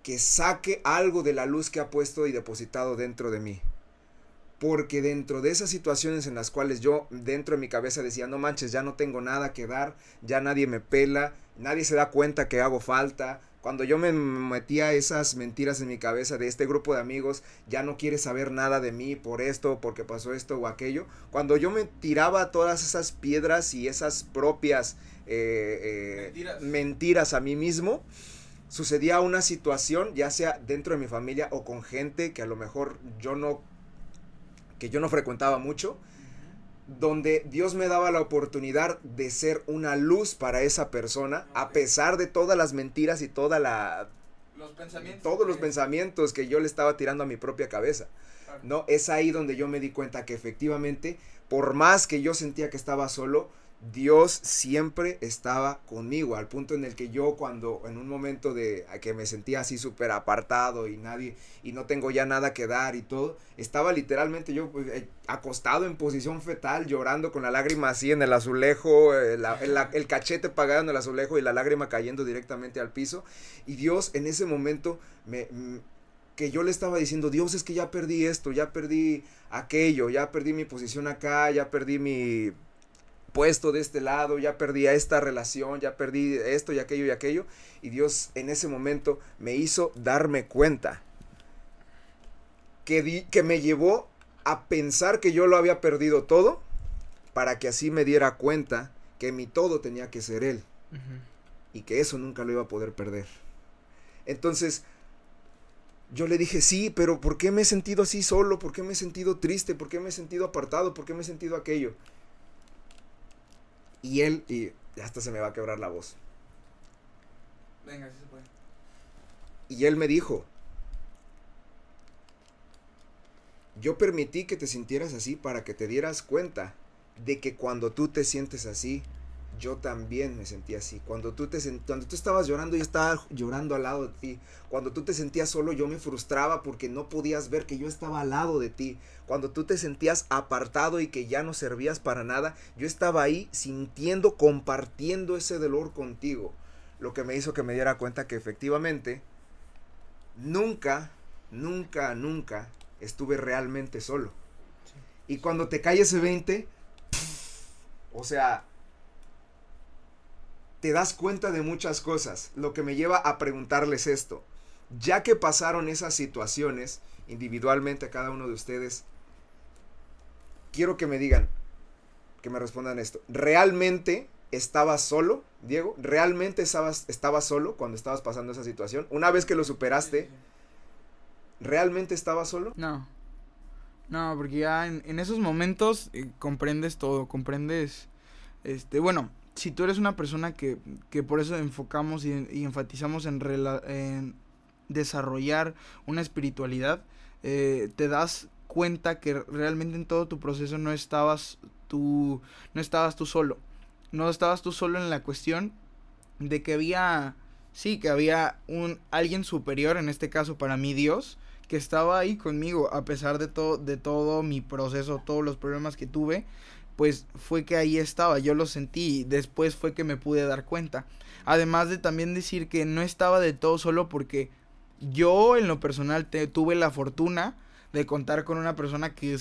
que saque algo de la luz que ha puesto y depositado dentro de mí. Porque dentro de esas situaciones en las cuales yo dentro de mi cabeza decía, no manches, ya no tengo nada que dar, ya nadie me pela, nadie se da cuenta que hago falta, cuando yo me metía esas mentiras en mi cabeza de este grupo de amigos, ya no quiere saber nada de mí por esto, porque pasó esto o aquello. Cuando yo me tiraba todas esas piedras y esas propias eh, eh, mentiras. a mí mismo, sucedía una situación, ya sea dentro de mi familia o con gente que a lo mejor yo no, que yo no frecuentaba mucho donde Dios me daba la oportunidad de ser una luz para esa persona, a pesar de todas las mentiras y toda la... Los pensamientos. Todos los pensamientos que yo le estaba tirando a mi propia cabeza. ¿No? Es ahí donde yo me di cuenta que efectivamente, por más que yo sentía que estaba solo, Dios siempre estaba conmigo, al punto en el que yo cuando en un momento de que me sentía así súper apartado y nadie, y no tengo ya nada que dar y todo, estaba literalmente yo pues, eh, acostado en posición fetal, llorando con la lágrima así en el azulejo, eh, el, cachete pagado en el azulejo y la lágrima cayendo directamente al piso, y Dios en ese momento me, mm, que yo le estaba diciendo, Dios es que ya perdí esto, ya perdí aquello, ya perdí mi posición acá, ya perdí mi puesto de este lado, ya perdí esta relación, ya perdí esto y aquello y aquello. Y Dios en ese momento me hizo darme cuenta que, que me llevó a pensar que yo lo había perdido todo para que así me diera cuenta que mi todo tenía que ser Él y que eso nunca lo iba a poder perder. Entonces, yo le dije, sí, pero ¿por qué me he sentido así solo? ¿Por qué me he sentido triste? ¿Por qué me he sentido apartado? ¿Por qué me he sentido aquello? Y él, y hasta se me va a quebrar la voz. Venga, sí se puede. Y él me dijo, yo permití que te sintieras así para que te dieras cuenta de que cuando tú te sientes así, yo también me sentía así. Cuando tú, te cuando tú estabas llorando, yo estaba llorando al lado de ti. Cuando tú te sentías solo, yo me frustraba porque no podías ver que yo estaba al lado de ti. Cuando tú te sentías apartado y que ya no servías para nada, yo estaba ahí sintiendo, compartiendo ese dolor contigo. Lo que me hizo que me diera cuenta que efectivamente, nunca, nunca, nunca estuve realmente solo. Y cuando te cae ese 20, o sea, te das cuenta de muchas cosas, lo que me lleva a preguntarles esto. Ya que pasaron esas situaciones individualmente a cada uno de ustedes, quiero que me digan, que me respondan esto. ¿Realmente estabas solo, Diego? ¿Realmente estabas, estabas solo cuando estabas pasando esa situación? Una vez que lo superaste, ¿realmente estabas solo? No. No, porque ya en, esos momentos eh, comprendes todo, comprendes, este, bueno, si tú eres una persona que, que por eso enfocamos y, enfatizamos en, desarrollar una espiritualidad, eh, te das cuenta que realmente en todo tu proceso no estabas tú, no estabas tú solo. No estabas tú solo en la cuestión de que había sí, que había un alguien superior, en este caso para mí Dios, que estaba ahí conmigo a pesar de todo de todo mi proceso, todos los problemas que tuve, pues fue que ahí estaba, yo lo sentí, después fue que me pude dar cuenta. Además de también decir que no estaba de todo solo porque yo en lo personal tuve la fortuna de contar con una persona que,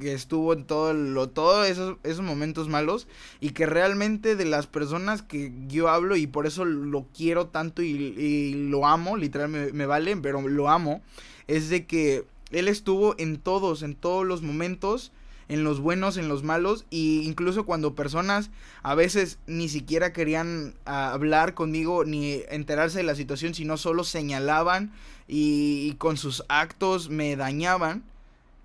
que estuvo en todo lo, todos esos, esos momentos malos y que realmente de las personas que yo hablo y por eso lo quiero tanto y, lo amo, literal me, me vale, pero lo amo, es de que él estuvo en todos, en todos los momentos en los buenos, en los malos, e incluso cuando personas a veces ni siquiera querían ah, hablar conmigo ni enterarse de la situación, sino solo señalaban y, con sus actos me dañaban,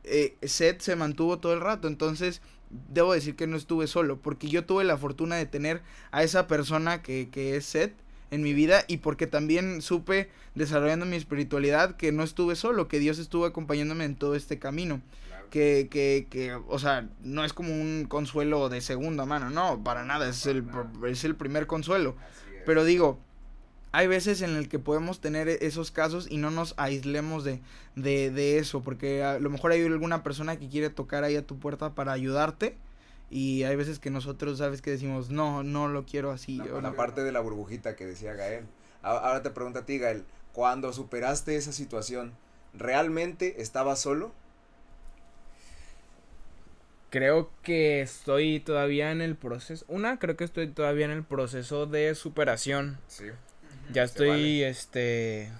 eh, Seth se mantuvo todo el rato, entonces debo decir que no estuve solo, porque yo tuve la fortuna de tener a esa persona que, que es Seth en mi vida y porque también supe desarrollando mi espiritualidad que no estuve solo, que Dios estuvo acompañándome en todo este camino que, que, que, o sea, no es como un consuelo de segunda mano, no, para nada, es el, es el primer consuelo. Pero digo, hay veces en el que podemos tener esos casos y no nos aislemos de, de, de eso, porque a lo mejor hay alguna persona que quiere tocar ahí a tu puerta para ayudarte. Y hay veces que nosotros, sabes, que decimos, no, no lo quiero así. La, parte de la burbujita que decía Gael. Ahora te pregunto a ti, Gael, cuando superaste esa situación, ¿realmente estabas solo? Creo que estoy todavía en el proceso. Una, creo que estoy todavía en el proceso de superación. Sí. Ya estoy, este.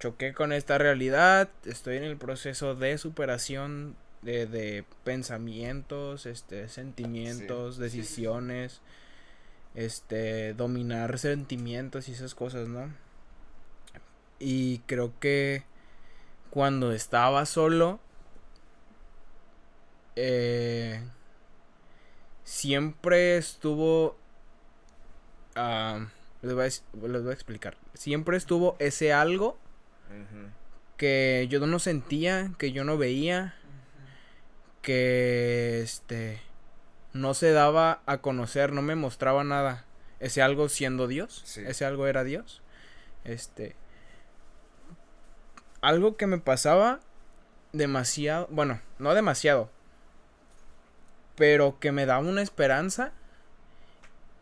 Choqué con esta realidad. Estoy en el proceso de superación de, de pensamientos, este, sentimientos, decisiones. Este, dominar sentimientos y esas cosas, ¿no? Y creo que cuando estaba solo eh, siempre estuvo... Uh, les, voy a, explicar. Siempre estuvo ese algo que yo no sentía, que yo no veía, que este no se daba a conocer, no me mostraba nada. Ese algo siendo Dios, ese algo era Dios. Este algo que me pasaba demasiado, bueno, no demasiado, pero que me daba una esperanza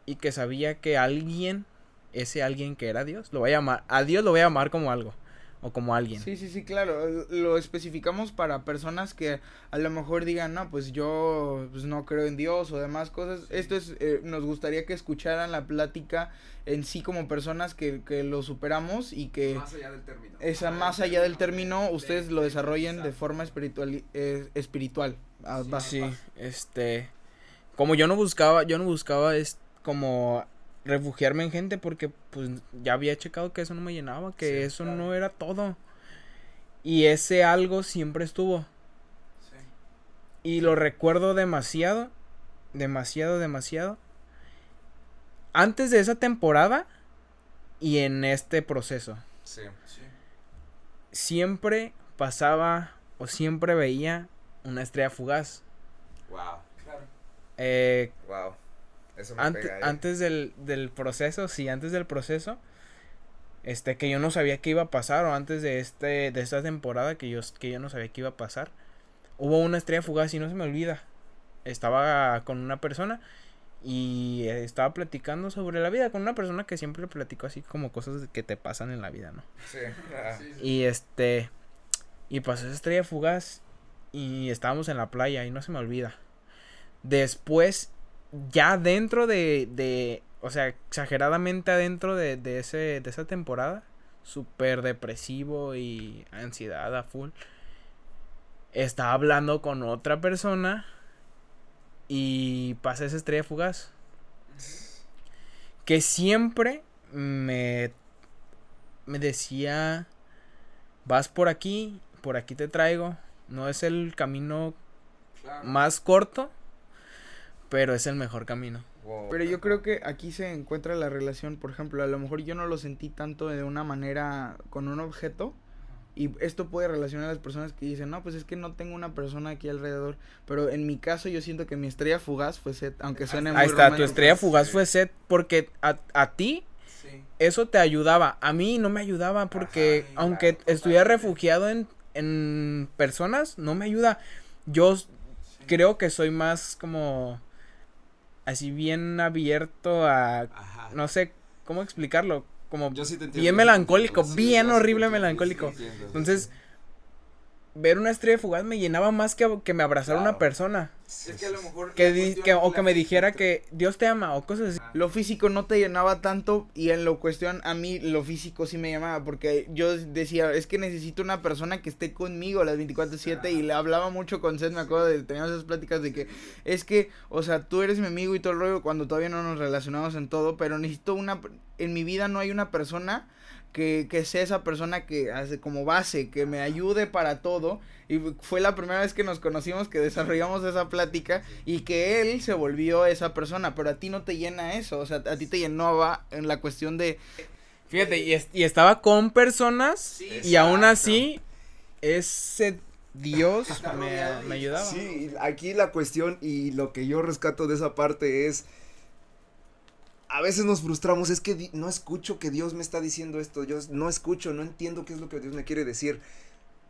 y que sabía que alguien, ese alguien que era Dios, lo voy a llamar, a Dios lo voy a llamar como algo o como alguien. Sí, sí, sí, claro, lo especificamos para personas que a lo mejor digan, no, pues yo pues, no creo en Dios o demás cosas. Esto es, eh, nos gustaría que escucharan la plática en sí como personas que, que lo superamos y que... Más allá del término. Esa, más allá del término, ustedes lo desarrollen de forma espiritual. Eh, espiritual. Ah, sí, este, como yo no buscaba, yo no buscaba es como refugiarme en gente porque pues ya había checado que eso no me llenaba, que eso no era todo. Y ese algo siempre estuvo. Y lo recuerdo demasiado, demasiado, demasiado. Antes de esa temporada y en este proceso. Sí. Siempre pasaba o siempre veía una estrella fugaz. Wow. Claro. Eh, wow. Eso me antes, ¿eh? antes del, del proceso, sí, antes del proceso, este, que yo no sabía qué iba a pasar, o antes de este, de esta temporada que yo, que yo no sabía qué iba a pasar, hubo una estrella fugaz y no se me olvida. Estaba con una persona y estaba platicando sobre la vida con una persona que siempre le platicó así como cosas que te pasan en la vida, ¿no? Sí. Y este y pasó esa estrella fugaz y estábamos en la playa y no se me olvida. Después, ya dentro de, de o sea, exageradamente adentro de, de, ese, de esa temporada, súper depresivo y ansiedad a full, estaba hablando con otra persona y pasa esa estrella fugaz. Que siempre me, me decía, vas por aquí, por aquí te traigo, no es el camino más corto, pero es el mejor camino. pero yo creo que aquí se encuentra la relación, por ejemplo, a lo mejor yo no lo sentí tanto de una manera con un objeto. Y esto puede relacionar a las personas que dicen, no, pues es que no tengo una persona aquí alrededor. Pero en mi caso yo siento que mi estrella fugaz fue Seth, aunque suene muy Ahí está, tu estrella fugaz fue Seth porque a, a ti eso te ayudaba. A mí no me ayudaba porque aunque estuviera refugiado en, en personas, no me ayuda. Yo creo que soy más como así bien abierto a no sé cómo explicarlo, como bien melancólico, bien horrible melancólico. Entonces, ver una estrella fugaz me llenaba más que, que me abrazara una persona. Es que a lo mejor. Que, o que me dijera que Dios te ama o cosas así. Lo físico no te llenaba tanto y en lo cuestión a mí lo físico sí me llamaba porque yo decía, es que necesito una persona que esté conmigo las 24/7 y le hablaba mucho con Seth, me acuerdo de teníamos esas pláticas de que es que, o sea, tú eres mi amigo y todo el rollo cuando todavía no nos relacionamos en todo, pero necesito una en mi vida no hay una persona que, que sea esa persona que hace como base, que me ayude para todo. Y fue la primera vez que nos conocimos, que desarrollamos esa plática y que él se volvió esa persona, pero a ti no te llena eso, o sea, a ti te llenaba en la cuestión de... Fíjate, y, y estaba con personas y aún así ese Dios me, me, ayudaba. Sí, aquí la cuestión y lo que yo rescato de esa parte es a veces nos frustramos, es que no escucho que Dios me está diciendo esto, yo no escucho, no entiendo qué es lo que Dios me quiere decir,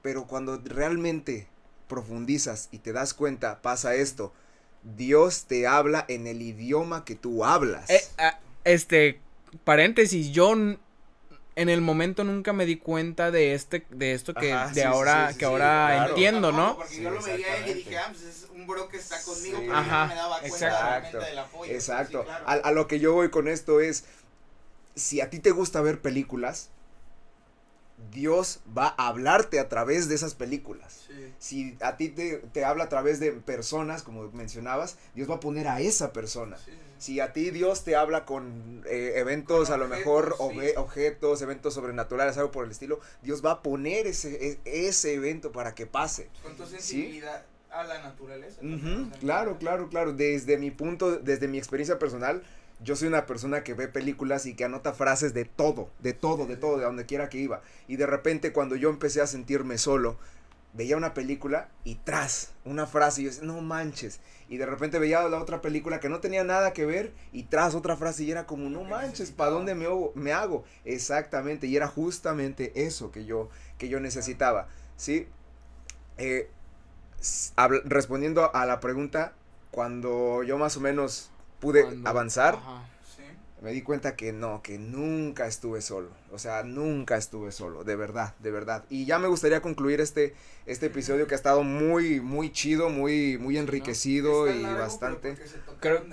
pero cuando realmente profundizas y te das cuenta, pasa esto, Dios te habla en el idioma que tú hablas. Eh, ah, este, paréntesis, yo en el momento nunca me di cuenta de este de esto que de ahora que ahora entiendo, ¿no? Porque yo lo veía y dije, ah, pues es un bro que está conmigo, pero Ajá, no me daba cuenta exacto, del apoyo. Exacto. a, a, lo que yo voy con esto es si a ti te gusta ver películas, Dios va a hablarte a través de esas películas. Si a ti te, te, habla a través de personas, como mencionabas, Dios va a poner a esa persona. Si a ti Dios te habla con eh, eventos, a lo mejor objetos, eventos sobrenaturales, algo por el estilo, Dios va a poner ese, e, ese evento para que pase. Con tu sensibilidad a la naturaleza. claro, claro, claro. Desde mi punto, desde mi experiencia personal, yo soy una persona que ve películas y que anota frases de todo, de todo, de todo, de donde quiera que iba. Y de repente cuando yo empecé a sentirme solo, veía una película y tras una frase y yo decía, no manches. Y de repente veía la otra película que no tenía nada que ver y tras otra frase y era como, no manches, ¿para dónde me, me hago? Exactamente, y era justamente eso que yo, que yo necesitaba, ¿sí? Eh, respondiendo a la pregunta, cuando yo más o menos pude avanzar, me di cuenta que no, que nunca estuve solo. O sea, nunca estuve solo, de verdad, de verdad. Y ya me gustaría concluir este, este episodio que ha estado muy, muy chido, muy, muy enriquecido y bastante. Creo,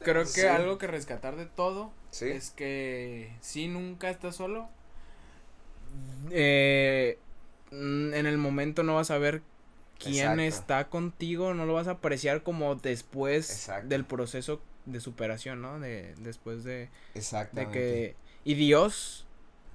creo que algo que rescatar de todo es que si nunca estás solo. Eh, en el momento no vas a ver quién está contigo, no lo vas a apreciar como después del proceso de superación, ¿no? De después de de que y Dios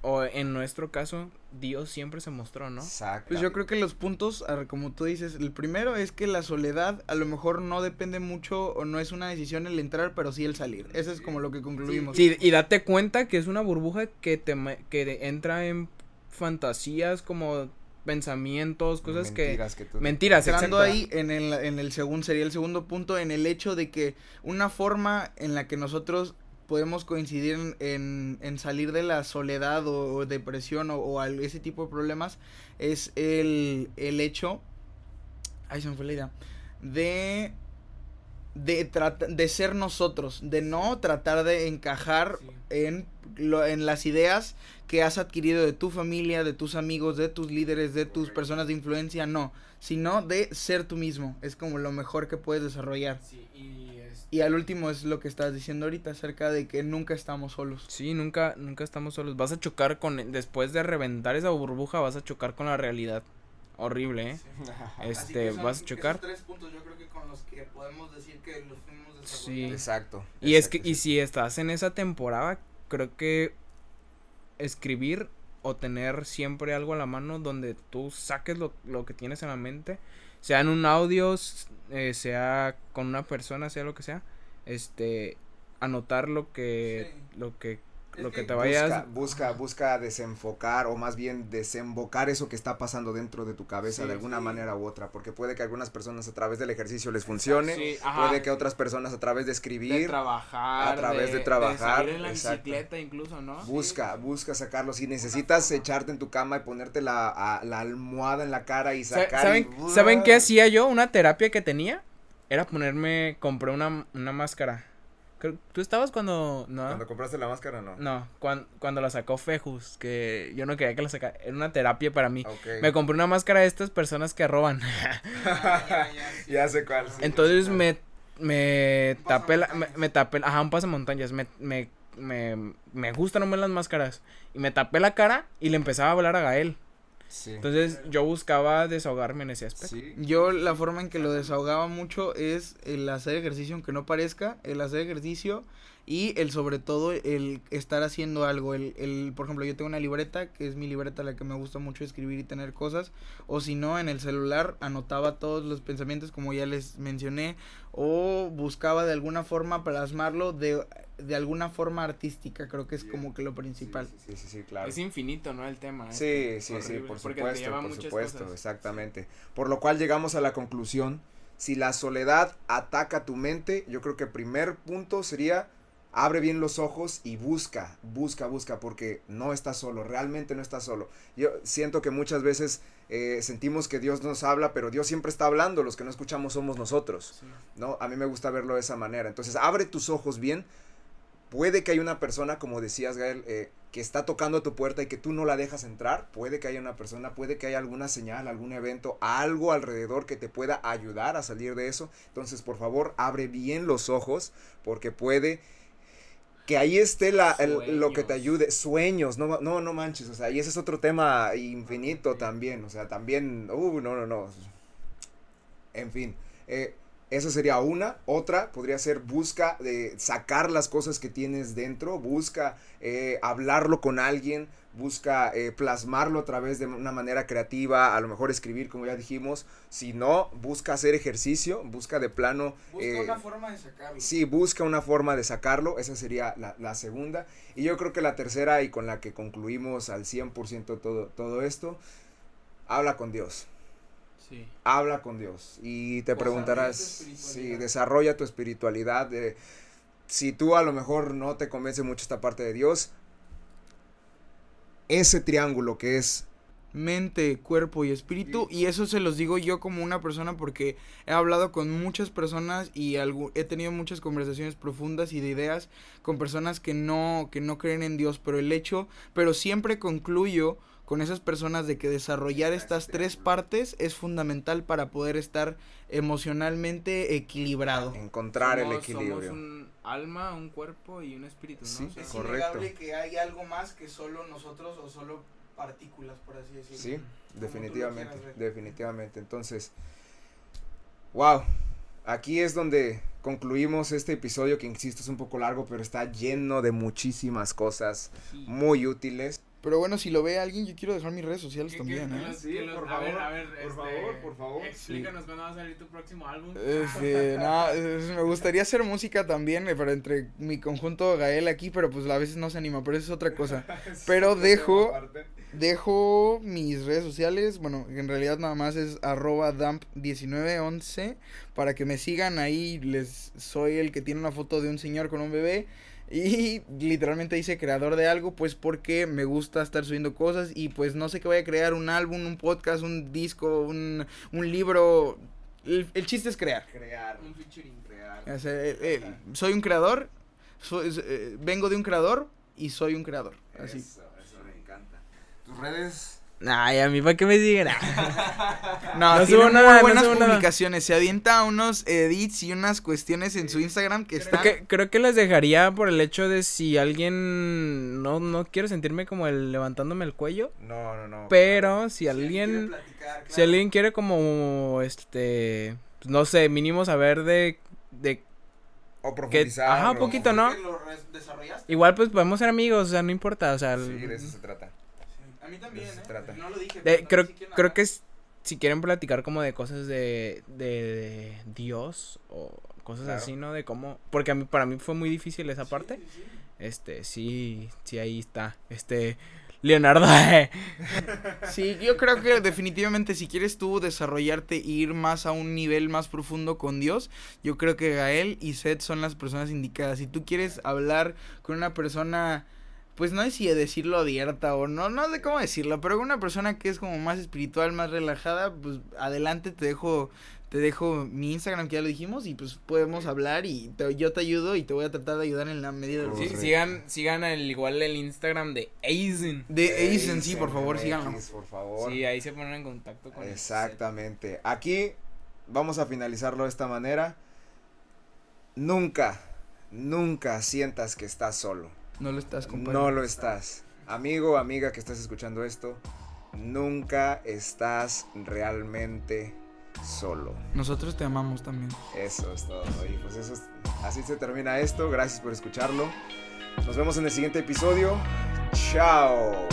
o en nuestro caso Dios siempre se mostró, ¿no? Exacto. Pues yo creo que los puntos, como tú dices, el primero es que la soledad a lo mejor no depende mucho o no es una decisión el entrar, pero sí el salir. Eso es como lo que concluimos. Sí, y date cuenta que es una burbuja que te que entra en fantasías como pensamientos, cosas mentiras que, mentiras, entrando ahí en el en el segundo sería el segundo punto en el hecho de que una forma en la que nosotros podemos coincidir en, en, salir de la soledad o, depresión o, ese tipo de problemas es el, el hecho ay se me fue la idea de de, de ser nosotros, de no tratar de encajar en, lo, en las ideas que has adquirido de tu familia, de tus amigos, de tus líderes, de tus personas de influencia, no, sino de ser tú mismo, es como lo mejor que puedes desarrollar. y, al último es lo que estás diciendo ahorita acerca de que nunca estamos solos. Sí, nunca, nunca estamos solos. Vas a chocar con, después de reventar esa burbuja, vas a chocar con la realidad. Horrible, ¿eh? <laughs> Este, vas a chocar. tres puntos yo creo que con los que podemos decir que los fuimos Sí. Exacto. Y es que, y si estás en esa temporada, creo que escribir o tener siempre algo a la mano donde tú saques lo, lo que tienes en la mente, sea en un audio, eh, sea con una persona, sea lo que sea, este, anotar lo que, lo que lo que te vayas. Busca, busca, desenfocar o más bien desembocar eso que está pasando dentro de tu cabeza de alguna manera u otra, porque puede que algunas personas a través del ejercicio les funcione, puede que otras personas a través de escribir, de trabajar, a través de, trabajar, en la bicicleta incluso, ¿no? Busca, busca sacarlo. Si necesitas echarte en tu cama y ponerte la, la almohada en la cara y sacar. ¿Saben, ¿Saben qué hacía yo? Una terapia que tenía era ponerme, compré una, una máscara ¿Tú estabas cuando.? ¿no? ¿Cuando compraste la máscara no? No, cuando, cuando la sacó Fejus, que yo no quería que la sacara. Era una terapia para mí. Me compré una máscara de estas personas que roban. <laughs> <laughs> ya, sé cuál. Entonces me, me tapé la. Me, tapé. Ajá, un pasamontañas. Me, me, me, me gustan no las máscaras. Y me tapé la cara y le empezaba a hablar a Gael. Entonces yo buscaba desahogarme en ese aspecto. Yo la forma en que lo desahogaba mucho es el hacer ejercicio aunque no parezca, el hacer ejercicio y el sobre todo el estar haciendo algo. El, el, por ejemplo, yo tengo una libreta que es mi libreta la que me gusta mucho escribir y tener cosas. O si no, en el celular anotaba todos los pensamientos como ya les mencioné. O buscaba de alguna forma plasmarlo de de alguna forma artística, creo que es como que lo principal. Sí sí, sí, claro. Es infinito, ¿no? El tema. Sí, sí, sí, por supuesto, por supuesto, exactamente. Por lo cual llegamos a la conclusión, si la soledad ataca tu mente, yo creo que el primer punto sería abre bien los ojos y busca, busca, busca, porque no estás solo, realmente no estás solo. Yo siento que muchas veces eh, sentimos que Dios nos habla, pero Dios siempre está hablando, los que no escuchamos somos nosotros, ¿no? A mí me gusta verlo de esa manera. Entonces, abre tus ojos bien, Puede que haya una persona, como decías, Gael, eh, que está tocando tu puerta y que tú no la dejas entrar. Puede que haya una persona, puede que haya alguna señal, algún evento, algo alrededor que te pueda ayudar a salir de eso. Entonces, por favor, abre bien los ojos porque puede que ahí esté la, lo que te ayude. Sueños, no, no, no manches. O sea, y ese es otro tema infinito también. O sea, también, uh, no, no, no. En fin. Eh, esa sería una. Otra podría ser busca de sacar las cosas que tienes dentro, busca eh, hablarlo con alguien, busca eh, plasmarlo a través de una manera creativa, a lo mejor escribir como ya dijimos. Si no, busca hacer ejercicio, busca de plano... Busca eh, una forma de sacarlo. Sí, busca una forma de sacarlo. Esa sería la, la segunda. Y yo creo que la tercera y con la que concluimos al 100% todo, todo esto, habla con Dios. Habla con Dios y te preguntarás, si desarrolla tu espiritualidad. si tú a lo mejor no te convence mucho esta parte de Dios, ese triángulo que es mente, cuerpo y espíritu. Y eso se los digo yo como una persona porque he hablado con muchas personas y he tenido muchas conversaciones profundas y de ideas con personas que no, que no creen en Dios. Pero el hecho, pero siempre concluyo con esas personas de que desarrollar estas tres partes es fundamental para poder estar emocionalmente equilibrado. Encontrar el equilibrio. Somos un alma, un cuerpo y un espíritu, ¿no? Sí, es innegable que hay algo más que solo nosotros o solo partículas, por así decirlo. Sí, definitivamente, definitivamente. Entonces, wow, aquí es donde concluimos este episodio que insisto es un poco largo, pero está lleno de muchísimas cosas muy útiles. Pero bueno, si lo ve alguien, yo quiero dejar mis redes sociales también, ¿eh? Sí, por favor, a ver, a ver, por este, favor, por favor. Explícanos cuándo va a salir tu próximo álbum. Este, <laughs> nada, me gustaría hacer música también, eh, pero entre mi conjunto Gael aquí, pero pues a veces no se anima, pero eso es otra cosa. <laughs> Pero dejo, dejo mis redes sociales, bueno, en realidad nada más es arroba damp1911, para que me sigan ahí, les soy el que tiene una foto de un señor con un bebé. Y <laughs> literalmente dice creador de algo, pues porque me gusta estar subiendo cosas y pues no sé qué voy a crear, un álbum, un podcast, un disco, un, un libro. El, chiste es crear. Crear. Un featuring. Crear. Eh, eh, soy un creador, eh, vengo de un creador y soy un creador. Así. Eso. ¿Tus redes? Ay, a mí para qué me digan. <laughs> no, no tiene muy buenas publicaciones. Se avienta unos edits y unas cuestiones en su Instagram que están. Creo que, creo que las dejaría por el hecho de si alguien no, no quiero sentirme como el levantándome el cuello. No, no, no. Pero si, alguien si alguien quiere como este pues, no sé, mínimo saber de de o profundizar. ajá, un poquito, ¿no? Igual pues podemos ser amigos, o sea, no importa, o sea, sí, de eso se trata mí también, ¿eh? No lo dije. creo creo que si quieren platicar como de cosas de, de, Dios o cosas así, ¿no? De cómo... Porque a mí, para mí fue muy difícil esa parte. este, sí, sí, ahí está, este, Leonardo. <laughs> sí, yo creo que definitivamente si quieres tú desarrollarte e ir más a un nivel más profundo con Dios, yo creo que Gael y Seth son las personas indicadas. Si tú quieres hablar con una persona pues no sé si decirlo abierta o no, no sé cómo decirlo, pero una persona que es como más espiritual, más relajada, pues adelante te dejo te dejo mi Instagram que ya lo dijimos y pues podemos hablar y yo te ayudo y te voy a tratar de ayudar en la medida de lo Sí, sigan, sigan el, igual el Instagram de Aizen. De Aizen, sí, por favor, síganlo. Por favor. Sí, ahí se ponen en contacto con Exactamente. Aquí vamos a finalizarlo de esta manera. Nunca, nunca sientas que estás solo. No lo estás, compadre. No lo estás. Amigo, amiga que estás escuchando esto, nunca estás realmente solo. Nosotros te amamos también. Eso es todo. Y pues eso así se termina esto. Gracias por escucharlo. Nos vemos en el siguiente episodio. Chao.